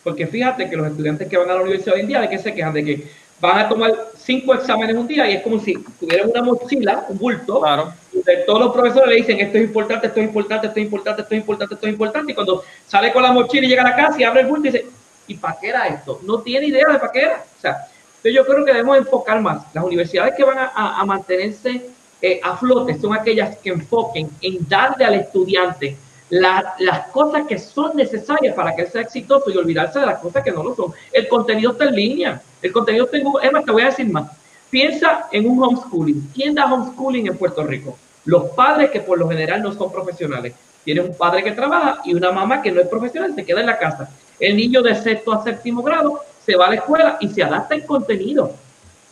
Porque fíjate que los estudiantes que van a la universidad hoy en día, ¿de qué se quejan? De que van a tomar cinco exámenes un día y es como si tuvieran una mochila, un bulto, claro. donde todos los profesores le dicen esto es importante, esto es importante, esto es importante, esto es importante, esto es importante, y cuando sale con la mochila y llega a la casa y abre el bulto y dice, ¿y para qué era esto? No tiene idea de para qué era. O sea, entonces yo creo que debemos enfocar más. Las universidades que van a, mantenerse eh, a flote son aquellas que enfoquen en darle al estudiante la, las cosas que son necesarias para que sea exitoso y olvidarse de las cosas que no lo son. El contenido está en línea. El contenido está en Google. Es te voy a decir más. Piensa en un homeschooling. ¿Quién da homeschooling en Puerto Rico? Los padres que por lo general no son profesionales. Tiene un padre que trabaja y una mamá que no es profesional, se queda en la casa. El niño de sexto a séptimo grado se va a la escuela y se adapta el contenido.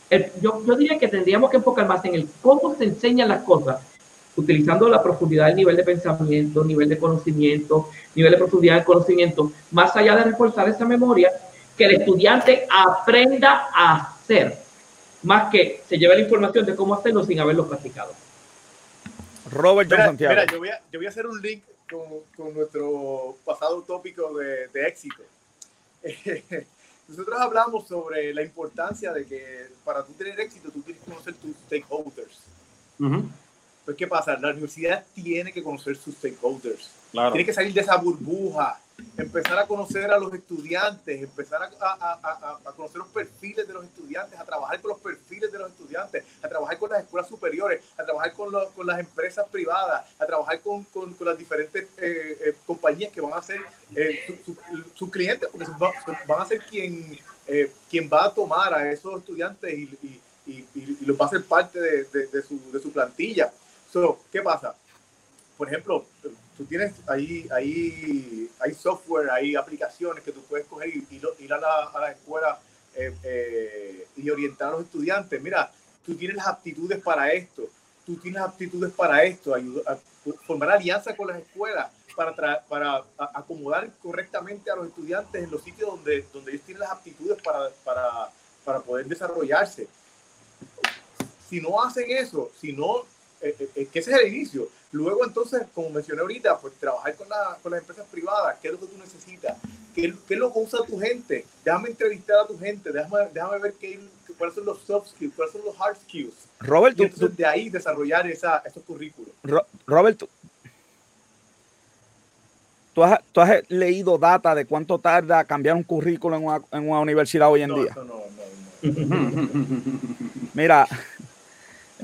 El, yo, yo, diría que tendríamos que enfocar más en el cómo se enseñan las cosas, utilizando la profundidad del nivel de pensamiento, nivel de conocimiento, nivel de profundidad del conocimiento, más allá de reforzar esa memoria, que el estudiante aprenda a hacer. más que se lleve la información de cómo hacerlo sin haberlo practicado. Robert mira, Santiago. Mira, yo voy, a, yo voy a hacer un link con, con nuestro pasado tópico de, de éxito. Nosotros hablamos sobre la importancia de que para tú tener éxito, tú tienes que conocer tus stakeholders. Pues, ¿qué pasa? La universidad tiene que conocer sus stakeholders. Claro. Tiene que salir de esa burbuja, empezar a conocer a los estudiantes, empezar a, a, a, a, conocer los perfiles de los estudiantes, a trabajar con los perfiles de los estudiantes, a trabajar con las escuelas superiores, a trabajar con, lo, con las empresas privadas, a trabajar con, con, con las diferentes eh, eh, compañías que van a ser eh, sus su, su clientes, porque van, a ser quien, eh, quien va a tomar a esos estudiantes y, y, y, y los va a ser parte de, de, de, su, de su plantilla. So, ¿Qué pasa? Por ejemplo, tú tienes ahí, ahí, hay software, hay aplicaciones que tú puedes coger y, ir a la, a la escuela eh, eh, y orientar a los estudiantes. Mira, tú tienes las aptitudes para esto, tú tienes aptitudes para esto, ayuda, a formar alianza con las escuelas para, para acomodar correctamente a los estudiantes en los sitios donde, donde ellos tienen las aptitudes para, para, para poder desarrollarse. Si no hacen eso, si no eh, eh, que ese es el inicio. Luego, entonces, como mencioné ahorita, pues trabajar con, la, con las empresas privadas, qué es lo que tú necesitas, qué, qué es lo que usa tu gente. Déjame entrevistar a tu gente, déjame, déjame ver qué, cuáles son los soft skills, cuáles son los hard skills. Robert, y entonces tú, de ahí desarrollar esa, esos currículos. Ro, Robert, tú, tú, has, tú, has, leído data de cuánto tarda cambiar un currículo en una, en una universidad hoy en no, día. No, no, no, Mira,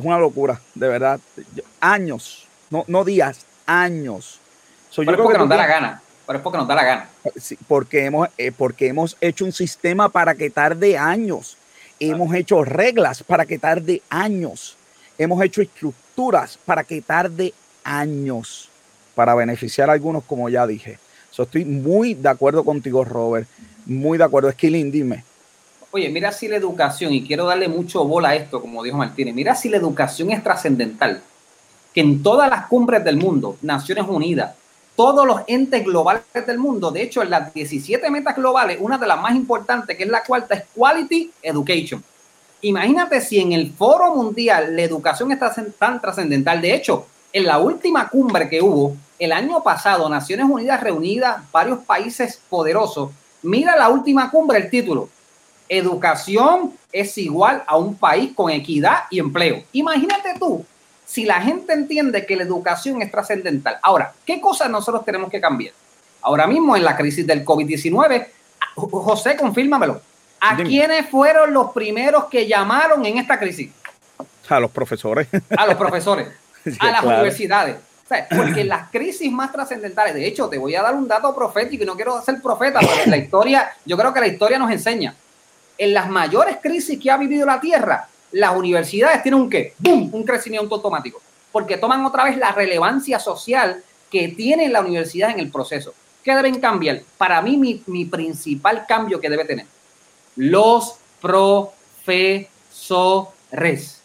es una locura, de verdad. Años, no, no días, años. So, pero es porque nos da la gana. Pero es porque nos da la gana. Sí, porque, hemos, eh, porque hemos hecho un sistema para que tarde años. Hemos hecho reglas para que tarde años. Hemos hecho estructuras para que tarde años. Para beneficiar a algunos, como ya dije. So, estoy muy de acuerdo contigo, Robert. Muy de acuerdo. Skilling, dime. Oye, mira si la educación, y quiero darle mucho bola a esto, como dijo Martínez, mira si la educación es trascendental, que en todas las cumbres del mundo, Naciones Unidas, todos los entes globales del mundo, de hecho, en las 17 metas globales, una de las más importantes, que es la cuarta, es Quality Education. Imagínate si en el foro mundial la educación es tan trascendental. De hecho, en la última cumbre que hubo el año pasado, Naciones Unidas reunidas, varios países poderosos, mira la última cumbre, el título, educación es igual a un país con equidad y empleo. Imagínate tú, si la gente entiende que la educación es trascendental. Ahora, ¿qué cosas nosotros tenemos que cambiar? Ahora mismo en la crisis del COVID-19, José, confírmamelo. ¿A Dime. quiénes fueron los primeros que llamaron en esta crisis? A los profesores. A los profesores, sí, a las claro. universidades. O sea, porque las crisis más trascendentales, de hecho, te voy a dar un dato profético y no quiero ser profeta, pero la historia, yo creo que la historia nos enseña en las mayores crisis que ha vivido la Tierra, las universidades tienen un qué? Un crecimiento automático. Porque toman otra vez la relevancia social que tiene la universidad en el proceso. ¿Qué deben cambiar? Para mí, mi, mi principal cambio que debe tener. Los profesores.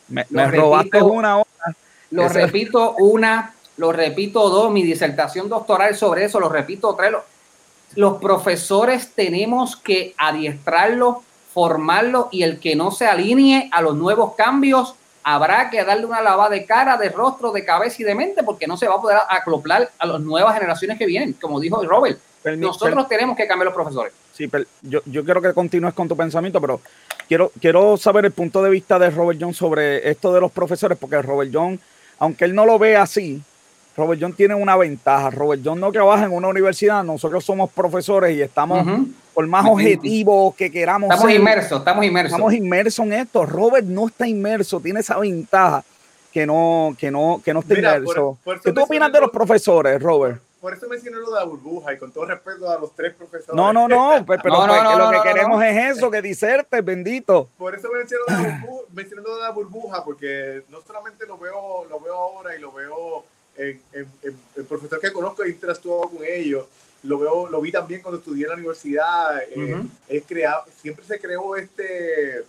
Me, me repito, robaste una hora. Lo repito una, lo repito dos, mi disertación doctoral sobre eso, lo repito tres. Lo, los profesores tenemos que adiestrarlos formarlo y el que no se alinee a los nuevos cambios habrá que darle una lavada de cara, de rostro, de cabeza y de mente porque no se va a poder acoplar a las nuevas generaciones que vienen, como dijo Robert. Nosotros tenemos que cambiar los profesores. Sí, pero yo, yo quiero que continúes con tu pensamiento, pero quiero, quiero saber el punto de vista de Robert John sobre esto de los profesores, porque Robert John, aunque él no lo ve así, Robert John tiene una ventaja. Robert John no trabaja en una universidad, nosotros somos profesores y estamos, uh -huh. Por más objetivos que queramos estamos ser, inmersos, estamos inmersos. Estamos inmersos en esto. Robert no está inmerso, tiene esa ventaja que no, que no, que no está Mira, inmerso. Por, por ¿Qué tú opinas de los profesores, Robert? Por eso mencioné lo de la burbuja y con todo respeto a los tres profesores. No, no, no, pero, pero no, no, no, lo que queremos es eso, que diserte, bendito. Por eso mencioné lo, de la burbuja, mencioné lo de la burbuja, porque no solamente lo veo, lo veo ahora y lo veo en, en, en, el profesor que conozco he interactuado con ellos lo veo lo vi también cuando estudié en la universidad eh, uh -huh. he creado siempre se creó este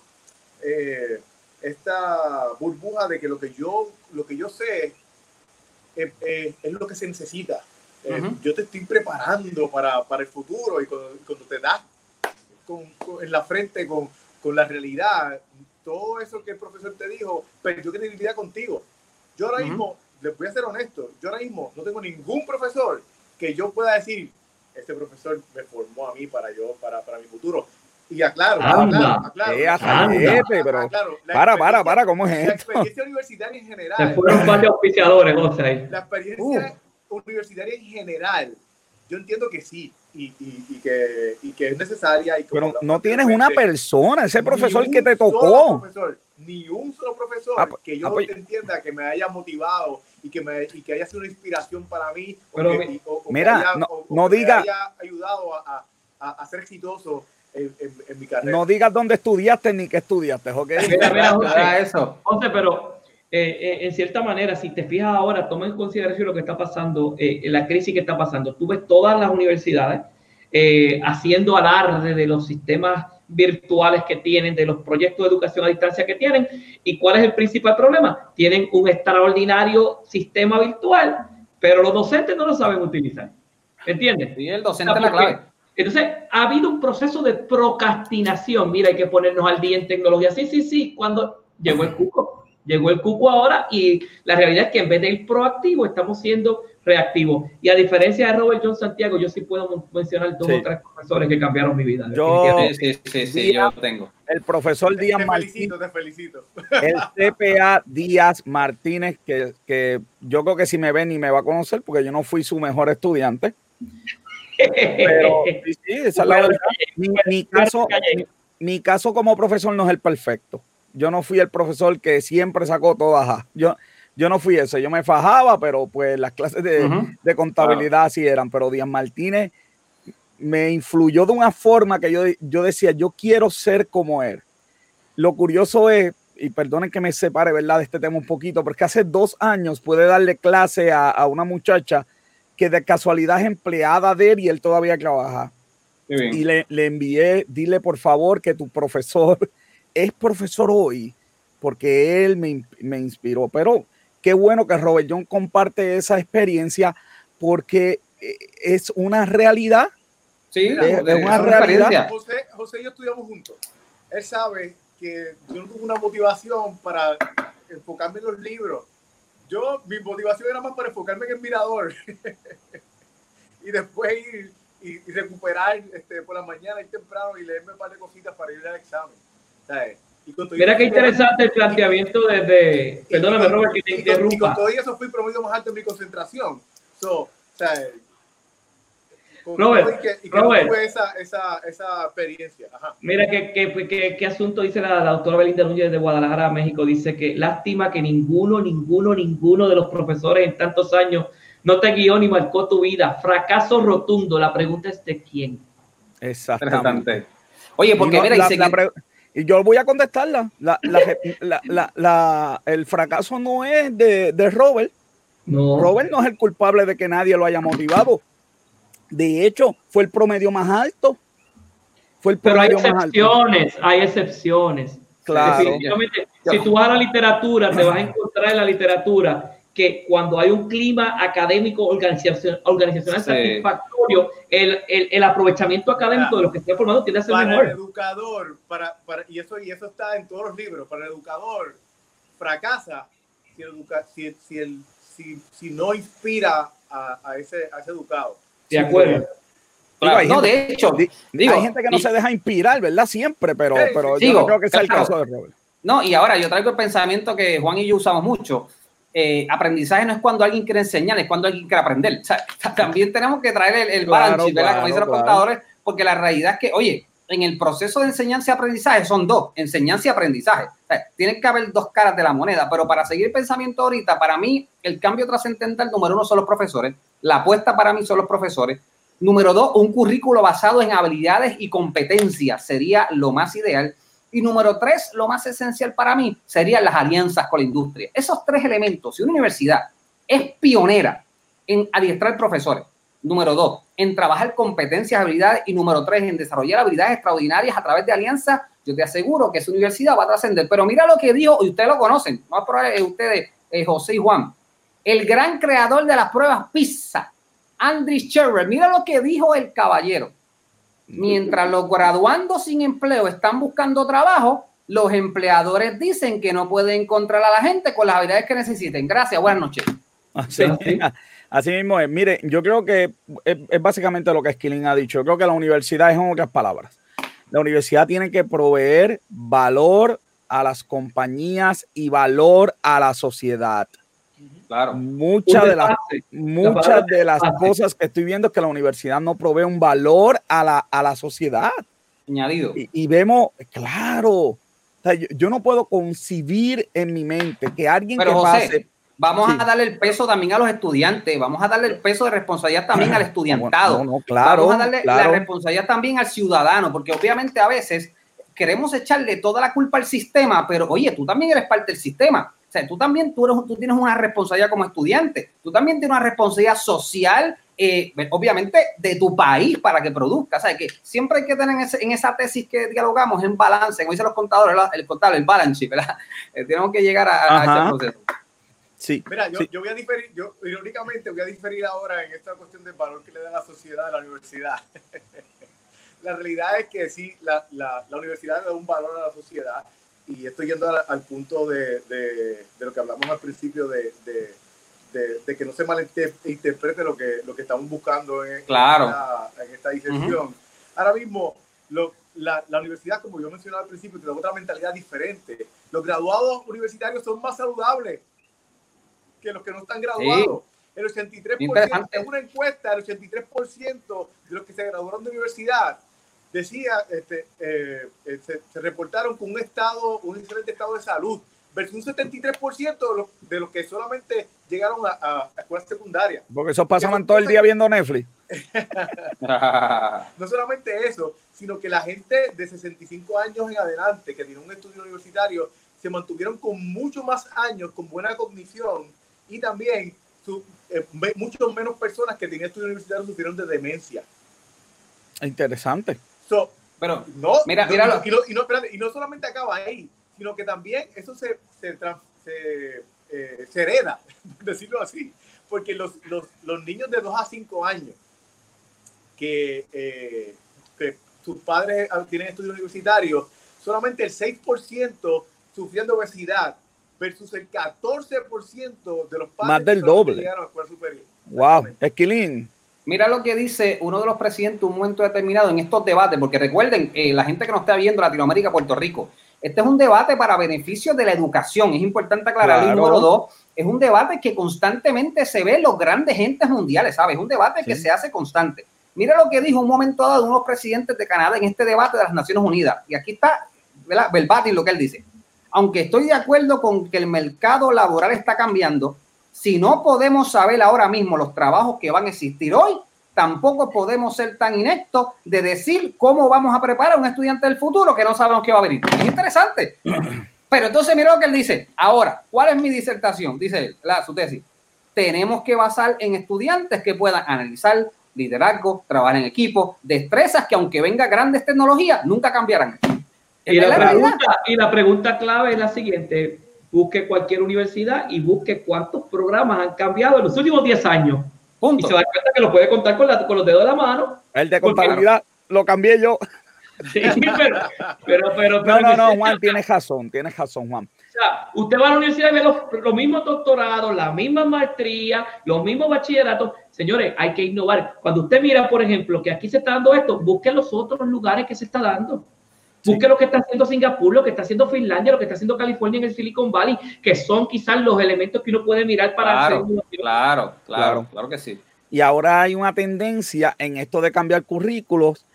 eh, esta burbuja de que lo que yo lo que yo sé eh, es lo que se necesita uh -huh. yo te estoy preparando para, para el futuro y cuando, cuando te das con, con, en la frente con, con la realidad todo eso que el profesor te dijo perdió credibilidad contigo. Yo ahora mismo, les voy a ser honesto, yo ahora mismo no tengo ningún profesor que yo pueda decir, este profesor me formó a mí para yo, para, para mi futuro. Y aclaro, aclaro, aclaro, eh, pero para, para, para, ¿cómo es esto? La experiencia universitaria en general. Se fueron varios auspiciadores, José. La experiencia universitaria en general, yo entiendo que sí, y, y, y, que, y que es necesaria. Y pero no tienes una persona, ese profesor que te tocó. Profesor, ni un solo profesor ah, pues, que yo ah, pues. entienda que me haya motivado y que, me, y que haya sido una inspiración para mí. Pero, o que, mira, no, no diga. Me haya ayudado a, a, a ser exitoso en, mi carrera. No digas dónde estudiaste ni qué estudiaste, ¿ok? Mira, mira, José, eso. José, pero eh, eh, en cierta manera, si te fijas ahora, toma en consideración lo que está pasando, eh, la crisis que está pasando. Tú ves todas las universidades haciendo alarde de los sistemas virtuales que tienen, de los proyectos de educación a distancia que tienen. ¿Y cuál es el principal problema? Tienen un extraordinario sistema virtual, pero los docentes no lo saben utilizar. ¿Entiendes? Y el docente es la clave. Entonces, ha habido un proceso de procrastinación. Mira, hay que ponernos al día en tecnología. Sí, sí, sí. Cuando llegó el cuco, llegó el cuco ahora y la realidad es que en vez de ir proactivo, estamos siendo reactivos. Y a diferencia de Robert John Santiago, yo sí puedo mencionar dos o tres profesores que cambiaron mi vida. Yo, sí, sí, sí, yo tengo. El profesor Díaz te felicito, te felicito. El CPA Díaz Martínez, que, que yo creo que si me ve ni me va a conocer porque yo no fui su mejor estudiante. Pero sí, esa es la verdad. Mi, caso, mi, caso como profesor no es el perfecto. Yo no fui el profesor que siempre sacó todas. Yo, yo no fui ese. Yo me fajaba, pero pues las clases de, de contabilidad así eran. Pero Díaz Martínez me influyó de una forma que yo, yo decía, yo quiero ser como él. Lo curioso es, y perdonen que me separe, ¿verdad?, de este tema un poquito, porque hace dos años pude darle clase a, a una muchacha que de casualidad es empleada de él y él todavía trabaja. Y le, le, envié, dile por favor que tu profesor es profesor hoy, porque él me, me, inspiró. Pero qué bueno que Robert John comparte esa experiencia, porque eh, es una realidad. Sí, es, una realidad. José, José y yo estudiamos juntos. Él sabe que yo no tuve una motivación para enfocarme en los libros yo, mi motivación era más para enfocarme en el mirador y después ir y, recuperar este, por la mañana y temprano y leerme un par de cositas para ir al examen. Mira qué interesante el planteamiento desde. Perdóname, Robert, que te interrumpa. Y con todo eso fui promedio más alto en mi concentración. So, Robert, y que, Robert. fue esa, esa, esa experiencia. Ajá. Mira qué, qué, qué, qué, asunto dice la, la doctora Belinda Núñez de Guadalajara, México. Dice que lástima que ninguno, ninguno, ninguno de los profesores en tantos años no te guió ni marcó tu vida. Fracaso rotundo. La pregunta es de quién. Exactamente. Oye, porque mira, la, la y yo voy a contestarla. La, la, la, el fracaso no es de, de Robert. No. Robert no es el culpable de que nadie lo haya motivado. De hecho, fue el promedio más alto. Fue el promedio Pero hay excepciones, hay excepciones. Claro. si tú vas a la literatura, te vas a encontrar en la literatura que cuando hay un clima académico organizacional, organizacional satisfactorio, el, el, el, aprovechamiento académico de los que estén formados tiene que ser para mejor. El educador, para, para, y, eso, y eso está en todos los libros, para el educador fracasa si, educa, si, si, el, si, si no inspira a, a, ese, a ese educado. De acuerdo. no, de hecho, digo, hay gente que no se deja inspirar, ¿verdad? Siempre, pero, pero yo no creo que sea el caso de Robert. No, y ahora yo traigo el pensamiento que Juan y yo usamos mucho. Eh, aprendizaje no es cuando alguien quiere enseñar, es cuando alguien quiere aprender. O sea, también tenemos que traer el, el balance, ¿verdad? Como dicen los contadores, porque la realidad es que, oye, en el proceso de enseñanza y aprendizaje son dos, enseñanza y aprendizaje. O sea, tienen que haber dos caras de la moneda, pero para seguir el pensamiento ahorita, para mí el cambio trascendental número uno son los profesores, la apuesta para mí son los profesores. Número dos, un currículo basado en habilidades y competencias sería lo más ideal. Y número tres, lo más esencial para mí serían las alianzas con la industria. Esos tres elementos, si una universidad es pionera en adiestrar profesores, número dos, en trabajar competencias, habilidades y número tres, en desarrollar habilidades extraordinarias a través de alianzas, yo te aseguro que esa universidad va a trascender. Pero mira lo que dijo, y ustedes lo conocen, más probable ustedes, eh, José y Juan, el gran creador de las pruebas PISA, Andrew Scherrer, mira lo que dijo el caballero. Mientras los graduandos sin empleo están buscando trabajo, los empleadores dicen que no pueden encontrar a la gente con las habilidades que necesiten. Gracias, buenas noches. Así, mismo es. Mire, yo creo que es, básicamente lo que Skilling ha dicho. Yo creo que la universidad es en otras palabras. La universidad tiene que proveer valor a las compañías y valor a la sociedad. Claro. Muchas de las, muchas de las cosas que estoy viendo es que la universidad no provee un valor a la, a la sociedad. Añadido. Y, vemos, claro, yo, no puedo concebir en mi mente que alguien que pase Vamos a darle el peso también a los estudiantes, vamos a darle el peso de responsabilidad también al estudiantado. claro, vamos a darle la responsabilidad también al ciudadano, porque obviamente a veces queremos echarle toda la culpa al sistema, pero oye, tú también eres parte del sistema. Sea, tú también tú, eres, tú tienes una responsabilidad como estudiante, tú también tienes una responsabilidad social, eh, obviamente, de tu país para que produzca. O sea, que siempre hay que tener en, esa tesis que dialogamos en balance, como dicen los contadores, el contable, el balance ¿verdad? Eh, tenemos que llegar a, a ese proceso. Sí. Mira, yo, yo, voy a diferir, yo irónicamente voy a diferir ahora en esta cuestión del valor que le da la sociedad a la universidad. la realidad es que sí, la, la, la, universidad da un valor a la sociedad y estoy yendo al, punto de, de, de, lo que hablamos al principio de, de que no se malinterprete lo que, lo que estamos buscando en, claro. esta, en esta disección. Ahora mismo, lo, la, la, universidad, como yo mencionaba al principio, tiene otra mentalidad diferente. Los graduados universitarios son más saludables que los que no están graduados. El 83%, en una encuesta, el 83% de los que se graduaron de universidad decía, este, eh, eh, se, reportaron con un estado, un excelente estado de salud, versus un 73% de los, de los que solamente llegaron a, a, escuelas secundarias. Porque esos pasaban todo el día viendo Netflix. no solamente eso, sino que la gente de 65 años en adelante que tiene un estudio universitario se mantuvieron con mucho más años, con buena cognición y también su, eh, mucho menos personas que tenían estudios universitarios sufrieron de demencia. Interesante. Pero no, mira, y, no, y, no, y, no, solamente acaba ahí, sino que también eso se, se, se, eh, se hereda, decirlo así, porque los, los, los, niños de 2 a 5 años que, eh, que sus padres tienen estudios universitarios, solamente el 6% sufriendo obesidad versus el 14% de los padres Más del doble. Que a escuela superior. Wow, Esquilín. Mira lo que dice uno de los presidentes en un momento determinado en estos debates, porque recuerden, eh, la gente que nos está viendo Latinoamérica, Puerto Rico, este es un debate para beneficio de la educación, es importante aclarar. Claro. número dos, es un debate que constantemente se ve en los grandes gentes mundiales, ¿sabes? Es un debate sí. que se hace constante. Mira lo que dijo un momento dado uno de los presidentes de Canadá en este debate de las Naciones Unidas. Y aquí está, ¿verdad? Verbatim lo que él dice aunque estoy de acuerdo con que el mercado laboral está cambiando, si no podemos saber ahora mismo los trabajos que van a existir hoy, tampoco podemos ser tan ineptos de decir cómo vamos a preparar a un estudiante del futuro que no sabemos qué va a venir. Es interesante. Pero entonces mira lo que él dice. Ahora, ¿cuál es mi disertación? Dice él, la, su tesis. Tenemos que basar en estudiantes que puedan analizar liderazgo, trabajar en equipo, destrezas que aunque venga grandes tecnologías, nunca cambiarán. Y la, pregunta, y la pregunta clave es la siguiente. Busque cualquier universidad y busque cuántos programas han cambiado en los últimos 10 años. Punto. Y se da cuenta que lo puede contar con, la, con los dedos de la mano. El de contabilidad lo cambié yo. Sí, pero, pero, pero, no, no, no, Juan, tienes razón, tienes razón, Juan. O sea, usted va a la universidad y ve los, los mismos doctorados, la misma maestría, los mismos bachilleratos. Señores, hay que innovar. Cuando usted mira, por ejemplo, que aquí se está dando esto, busque los otros lugares que se está dando. Busque lo que está haciendo Singapur, lo que está haciendo Finlandia, lo que está haciendo California en el Silicon Valley, que son quizás los elementos que uno puede mirar para claro, hacer claro, claro, claro que sí. Y ahora hay una tendencia en esto de cambiar currículos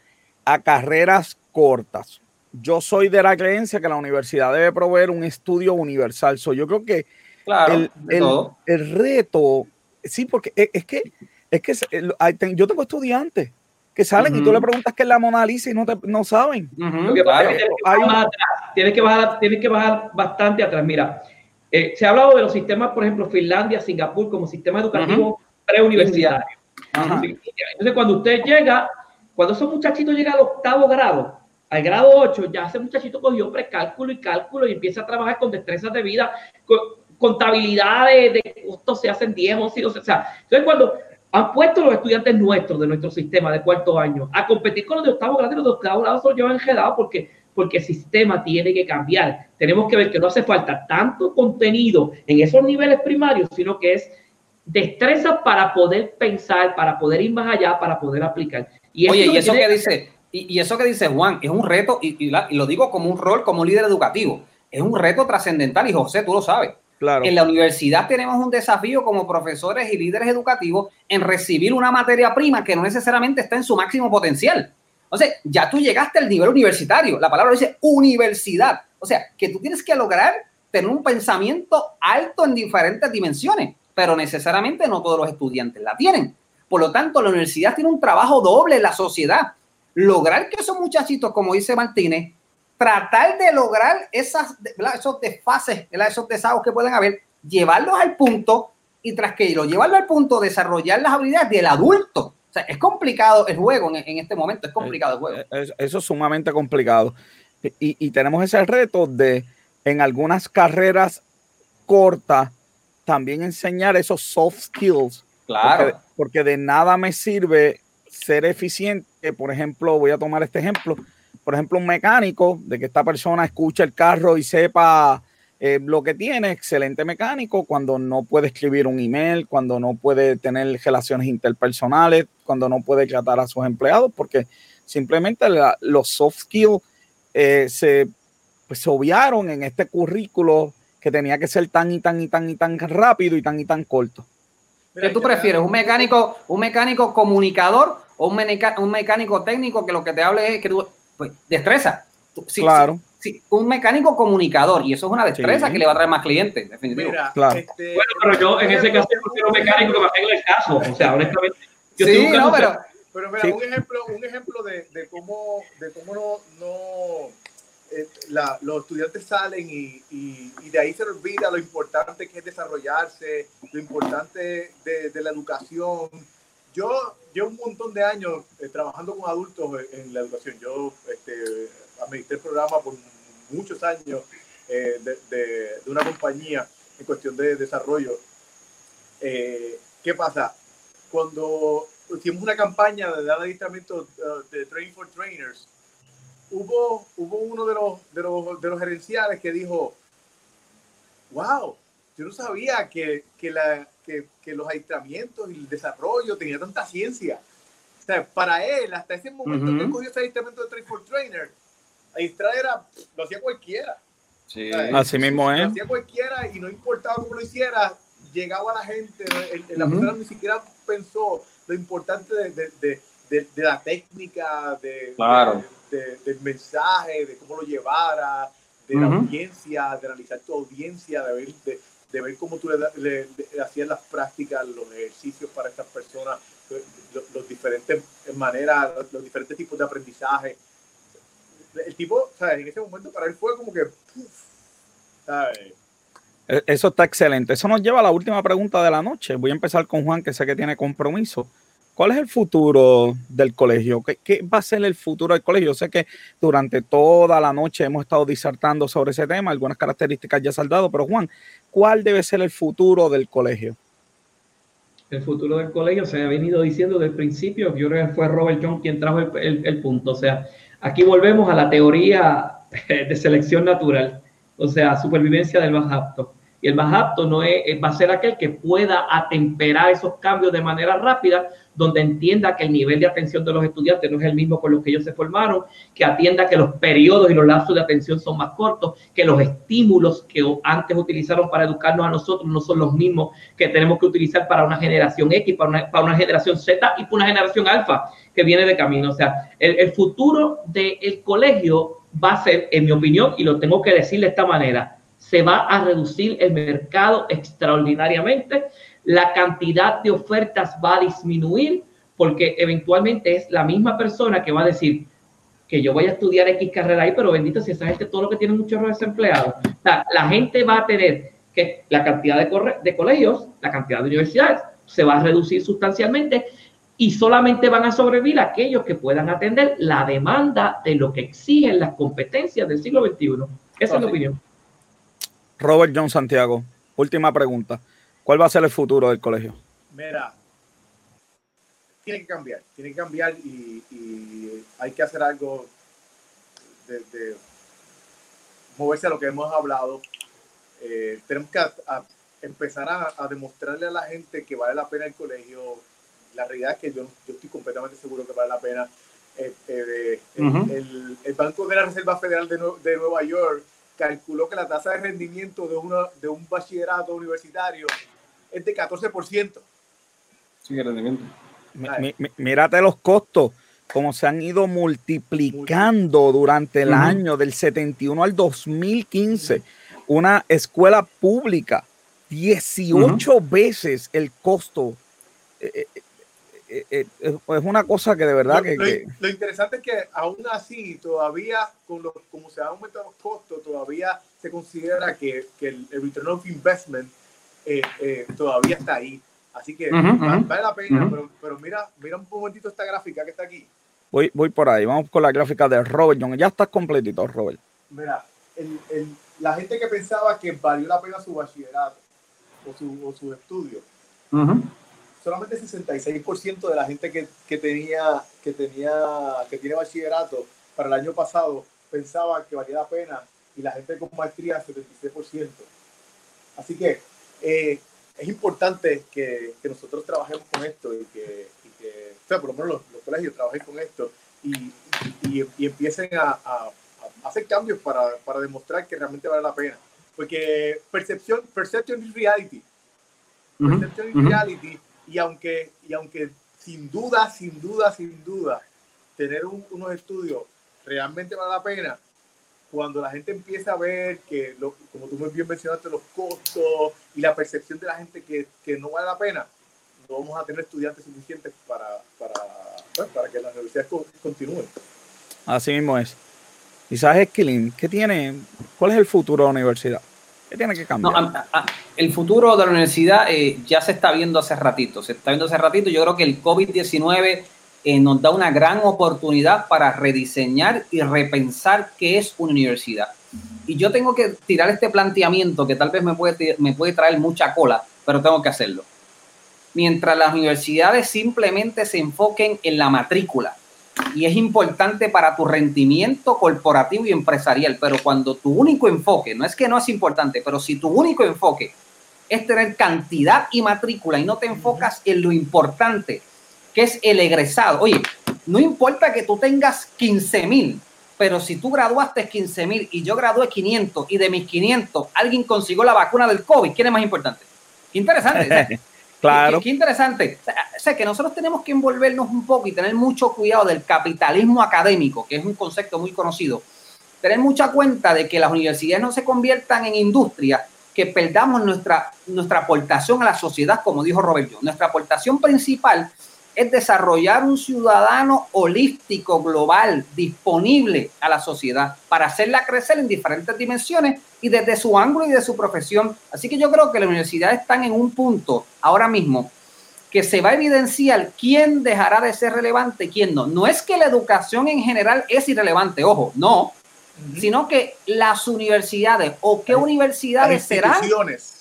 a carreras cortas. Yo soy de la creencia que la universidad debe proveer un estudio universal. So, yo creo que claro, el, el, el, reto, sí, porque es, es que, es que yo tengo estudiantes que salen uh -huh. y tú le preguntas qué es la Mona Lisa y no, te, no saben. Uh -huh. que claro. tienes, que un... atrás, tienes, que bajar, tienes que bajar bastante atrás. Mira, eh, se ha hablado de los sistemas, por ejemplo, Finlandia, Singapur, como sistema educativo uh -huh. preuniversitario. Entonces, cuando usted llega, cuando esos muchachitos llegan al octavo grado, al grado 8, ya ese muchachito cogió precálculo y cálculo y empieza a trabajar con destrezas de vida, con, contabilidad de, costos se hacen 10, 11, 12, o sea, entonces cuando han puesto los estudiantes nuestros de nuestro sistema de cuarto año a competir con los de octavo grado y los de octavo grado se los llevan enredados porque porque el sistema tiene que cambiar. Tenemos que ver que no hace falta tanto contenido en esos niveles primarios, sino que es destreza para poder pensar, para poder ir más allá, para poder aplicar. Y Oye, y eso que dice, y, eso que dice Juan, es un reto, y, lo digo como un rol, como líder educativo, es un reto trascendental, y José, tú lo sabes. En la universidad tenemos un desafío como profesores y líderes educativos en recibir una materia prima que no necesariamente está en su máximo potencial. O sea, ya tú llegaste al nivel universitario. La palabra dice universidad. O sea, que tú tienes que lograr tener un pensamiento alto en diferentes dimensiones, pero necesariamente no todos los estudiantes la tienen. Por lo tanto, la universidad tiene un trabajo doble en la sociedad. Lograr que esos muchachitos, como dice Martínez, tratar de lograr esas, esos desfases, esos desagos que pueden haber, llevarlos al punto y tras que lo llevarlo al punto, desarrollar las habilidades del adulto. O sea, es complicado el juego en, este momento, es complicado el juego. Eh, eso es sumamente complicado. Y, y tenemos ese reto de en algunas carreras cortas también enseñar esos soft skills Claro. Porque, de nada me sirve ser eficiente. Por ejemplo, voy a tomar este ejemplo. Por ejemplo, un mecánico, de que esta persona escuche el carro y sepa eh, lo que tiene, excelente mecánico, cuando no puede escribir un email, cuando no puede tener relaciones interpersonales, cuando no puede tratar a sus empleados, porque simplemente los soft skills eh, se, pues, se obviaron en este currículo que tenía que ser tan y tan y tan y tan rápido y tan y tan corto. ¿Qué tú prefieres? ¿Un mecánico, un mecánico comunicador o un, un mecánico técnico que lo que te hable es que tú, pues, destreza? claro. Sí, un mecánico comunicador y eso es una destreza que le va a traer más clientes, definitivamente. claro. Este, bueno, pero yo en ese caso prefiero un mecánico que me tenga el caso. O sea, honestamente. Yo sí, no, pero, pero mira, un ejemplo, un ejemplo de, de cómo, de cómo no, no eh, los estudiantes salen y, y, de ahí se olvida lo importante que es desarrollarse, lo importante de, la educación. Yo llevo un montón de años eh, trabajando con adultos en, la educación. Yo este, administré el programa por muchos años eh, de, una compañía en cuestión de desarrollo. ¿Qué pasa? Cuando hicimos una campaña de dar adiestramiento de Training for Trainers, hubo, hubo uno de los, de, los, de los gerenciales que dijo, wow, yo no sabía que, que, la, que, que los adiestramientos y el desarrollo tenía tanta ciencia. O sea, para él, hasta ese momento que cogió ese adiestramiento de Train for Trainer, adiestrar era, lo hacía cualquiera. Sí. Así mismo es. Lo hacía cualquiera y no importaba cómo lo hiciera, llegaba a la gente, la persona ni siquiera pensó lo importante de, de, de, de la técnica, de, claro del mensaje, de cómo lo llevara, de la audiencia, de analizar tu audiencia, de ver, de, ver cómo tú le, hacías las prácticas, los ejercicios para estas personas, los, diferentes maneras, los, diferentes tipos de aprendizaje. El tipo, ¿sabes? En ese momento para él fue como que, e, Eso está excelente. Eso nos lleva a la última pregunta de la noche. Voy a empezar con Juan, que sé que tiene compromiso. ¿Cuál es el futuro del colegio? ¿Qué, va a ser el futuro del colegio? Yo sé que durante toda la noche hemos estado disertando sobre ese tema, algunas características ya saldado, pero Juan, ¿cuál debe ser el futuro del colegio? El futuro del colegio se ha venido diciendo desde el principio, yo creo que fue Robert John quien trajo el, punto, o sea, aquí volvemos a la teoría de selección natural, o sea, supervivencia del más apto. Y el más apto no es, va a ser aquel que pueda atemperar esos cambios de manera rápida, donde entienda que el nivel de atención de los estudiantes no es el mismo con los que ellos se formaron, que atienda que los periodos y los lapsos de atención son más cortos, que los estímulos que antes utilizaron para educarnos a nosotros no son los mismos que tenemos que utilizar para una generación X, para una, para una generación Z y para una generación alfa que viene de camino. O sea, el, el futuro del colegio va a ser, en mi opinión, y lo tengo que decir de esta manera, se va a reducir el mercado extraordinariamente la cantidad de ofertas va a disminuir porque eventualmente es la misma persona que va a decir que yo voy a estudiar X carrera ahí, pero bendito si esa gente todo lo que tiene muchos desempleados. la gente va a tener que la cantidad de, de colegios, la cantidad de universidades se va a reducir sustancialmente y solamente van a sobrevivir aquellos que puedan atender la demanda de lo que exigen las competencias del siglo XXI. Esa es mi opinión. Robert John Santiago, última pregunta. ¿Cuál va a ser el futuro del colegio? Mira, tiene que cambiar, tiene que cambiar y, hay que hacer algo de, moverse a lo que hemos hablado. Eh, tenemos que empezar a, demostrarle a la gente que vale la pena el colegio. La realidad es que yo, yo estoy completamente seguro que vale la pena. Eh, eh, el, el, Banco de la Reserva Federal de, de, Nueva York calculó que la tasa de rendimiento de, una, de un bachillerato universitario es de 14%. Sí, rendimiento. mírate los costos, como se han ido multiplicando durante el año del 71 al 2015. Una escuela pública, 18 veces el costo. Eh, eh, eh, es una cosa que de verdad lo, que, lo, interesante es que aún así todavía con los, como se han aumentado los costos todavía se considera que, que el, el, return of investment todavía está ahí Así que vale la pena, pero, pero, mira, mira un momentito esta gráfica que está aquí. Voy, voy por ahí, vamos con la gráfica de Robert John. Ya está completito, Robert. Mira, el, el, la gente que pensaba que valió la pena su bachillerato o su, o su estudio, solamente 66% de la gente que, que, tenía, que, tenía, que tiene bachillerato para el año pasado pensaba que valía la pena y la gente con maestría 76%. Así que eh, es importante que, que, nosotros trabajemos con esto y que, y que o sea, por lo menos los, colegios trabajen con esto y, y, y empiecen a, a, a, hacer cambios para, para, demostrar que realmente vale la pena. Porque percepción, perception is reality. Perception is reality. Y aunque, y aunque sin duda, sin duda, sin duda, tener un, unos estudios realmente vale la pena, cuando la gente empieza a ver que, lo, como tú muy bien mencionaste, los costos y la percepción de la gente que, que no vale la pena, no vamos a tener estudiantes suficientes para, para, pues, para que las universidades continúen. Así mismo es. Y sabes, Killing, ¿qué tiene? ¿Cuál es el futuro de la universidad? ¿Qué tiene que cambiar? No, a, a, el futuro de la universidad eh, ya se está viendo hace ratito. Se está viendo hace ratito. Yo creo que el COVID-19 eh, nos da una gran oportunidad para rediseñar y repensar qué es una universidad. Y yo tengo que tirar este planteamiento que tal vez me puede, me puede traer mucha cola, pero tengo que hacerlo. Mientras las universidades simplemente se enfoquen en la matrícula, y es importante para tu rendimiento corporativo y empresarial, pero cuando tu único enfoque, no es que no es importante, pero si tu único enfoque es tener cantidad y matrícula y no te enfocas en lo importante, que es el egresado. Oye, no importa que tú tengas 15 mil, pero si tú graduaste 15 mil y yo gradué 500 y de mis 500 alguien consiguió la vacuna del COVID, ¿quién es más importante? Qué interesante. claro. Qué, qué, interesante. O sea, que nosotros tenemos que envolvernos un poco y tener mucho cuidado del capitalismo académico, que es un concepto muy conocido. Tener mucha cuenta de que las universidades no se conviertan en industria, que perdamos nuestra, nuestra aportación a la sociedad, como dijo Roberto. Nuestra aportación principal es desarrollar un ciudadano holístico, global, disponible a la sociedad para hacerla crecer en diferentes dimensiones y desde su ángulo y de su profesión. Así que yo creo que las universidades están en un punto ahora mismo que se va a evidenciar quién dejará de ser relevante y quién no. No es que la educación en general es irrelevante, ojo, no, sino que las universidades o qué universidades serán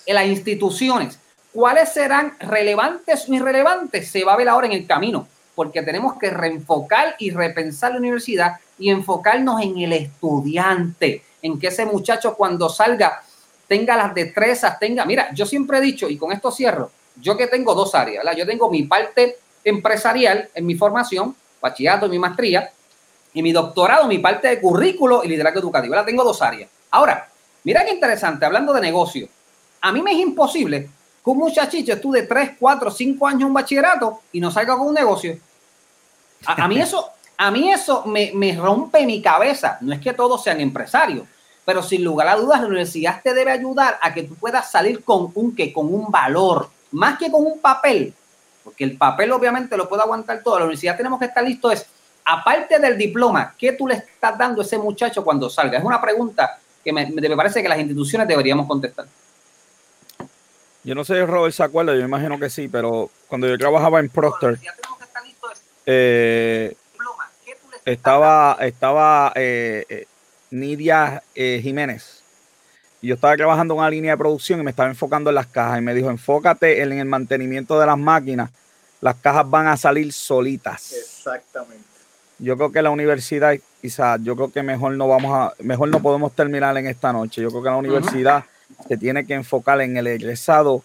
las instituciones ¿Cuáles serán relevantes o irrelevantes? Se va a ver ahora en el camino, porque tenemos que reenfocar y repensar la universidad y enfocarnos en el estudiante, en que ese muchacho cuando salga tenga las destrezas, tenga, mira, yo siempre he dicho, y con esto cierro, yo que tengo dos áreas, ¿verdad? Yo tengo mi parte empresarial en mi formación, bachillerato mi maestría, y mi doctorado, mi parte de currículo y liderazgo educativo. Tengo dos áreas. Ahora, mira qué interesante, hablando de negocio, a mí me es imposible que un muchachito estuve 3, 4, 5 años en bachillerato y no salga con un negocio. A, a mí eso, a mí eso me, me, rompe mi cabeza. No es que todos sean empresarios, pero sin lugar a dudas la universidad te debe ayudar a que tú puedas salir con un, que, con un valor, más que con un papel, porque el papel obviamente lo puede aguantar todo. La universidad tenemos que estar listos es, aparte del diploma, ¿qué tú le estás dando a ese muchacho cuando salga? Es una pregunta que me, me parece que las instituciones deberíamos contestar. Yo no sé si Robert se acuerda, yo imagino que sí, pero cuando yo trabajaba en Procter, eh, estaba, estaba eh, eh, Nidia eh, Jiménez. Y yo estaba trabajando en una línea de producción y me estaba enfocando en las cajas. Y me dijo, enfócate en el mantenimiento de las máquinas. Las cajas van a salir solitas. Exactamente. Yo creo que la universidad Isaac, yo creo que mejor no vamos a, mejor no podemos terminar en esta noche. Yo creo que la universidad se tiene que enfocar en el egresado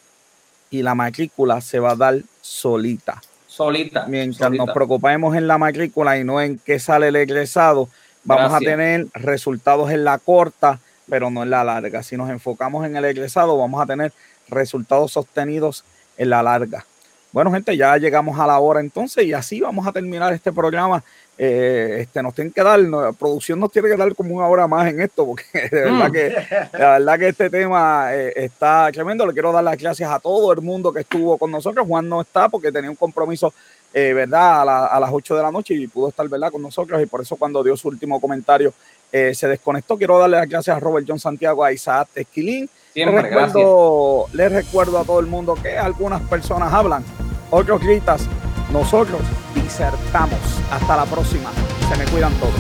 y la matrícula se va a dar solita. Solita. Mientras nos preocupemos en la matrícula y no en qué sale el egresado, vamos a tener resultados en la corta, pero no en la larga. Si nos enfocamos en el egresado, vamos a tener resultados sostenidos en la larga. Bueno, gente, ya llegamos a la hora entonces y así vamos a terminar este programa. Eh, este, nos tienen que dar, la producción nos tiene que dar como una hora más en esto, porque de verdad, mm. que, de verdad que este tema eh, está tremendo. Le quiero dar las gracias a todo el mundo que estuvo con nosotros. Juan no está porque tenía un compromiso, eh, ¿verdad? A, las 8 de la noche y pudo estar, ¿verdad? Con nosotros y por eso cuando dio su último comentario se desconectó. Quiero darle las gracias a Robert John Santiago, a Isaac Esquilín. les, recuerdo, les recuerdo a todo el mundo que algunas personas hablan, otros gritas nosotros disertamos. Hasta la próxima. Se me cuidan todos.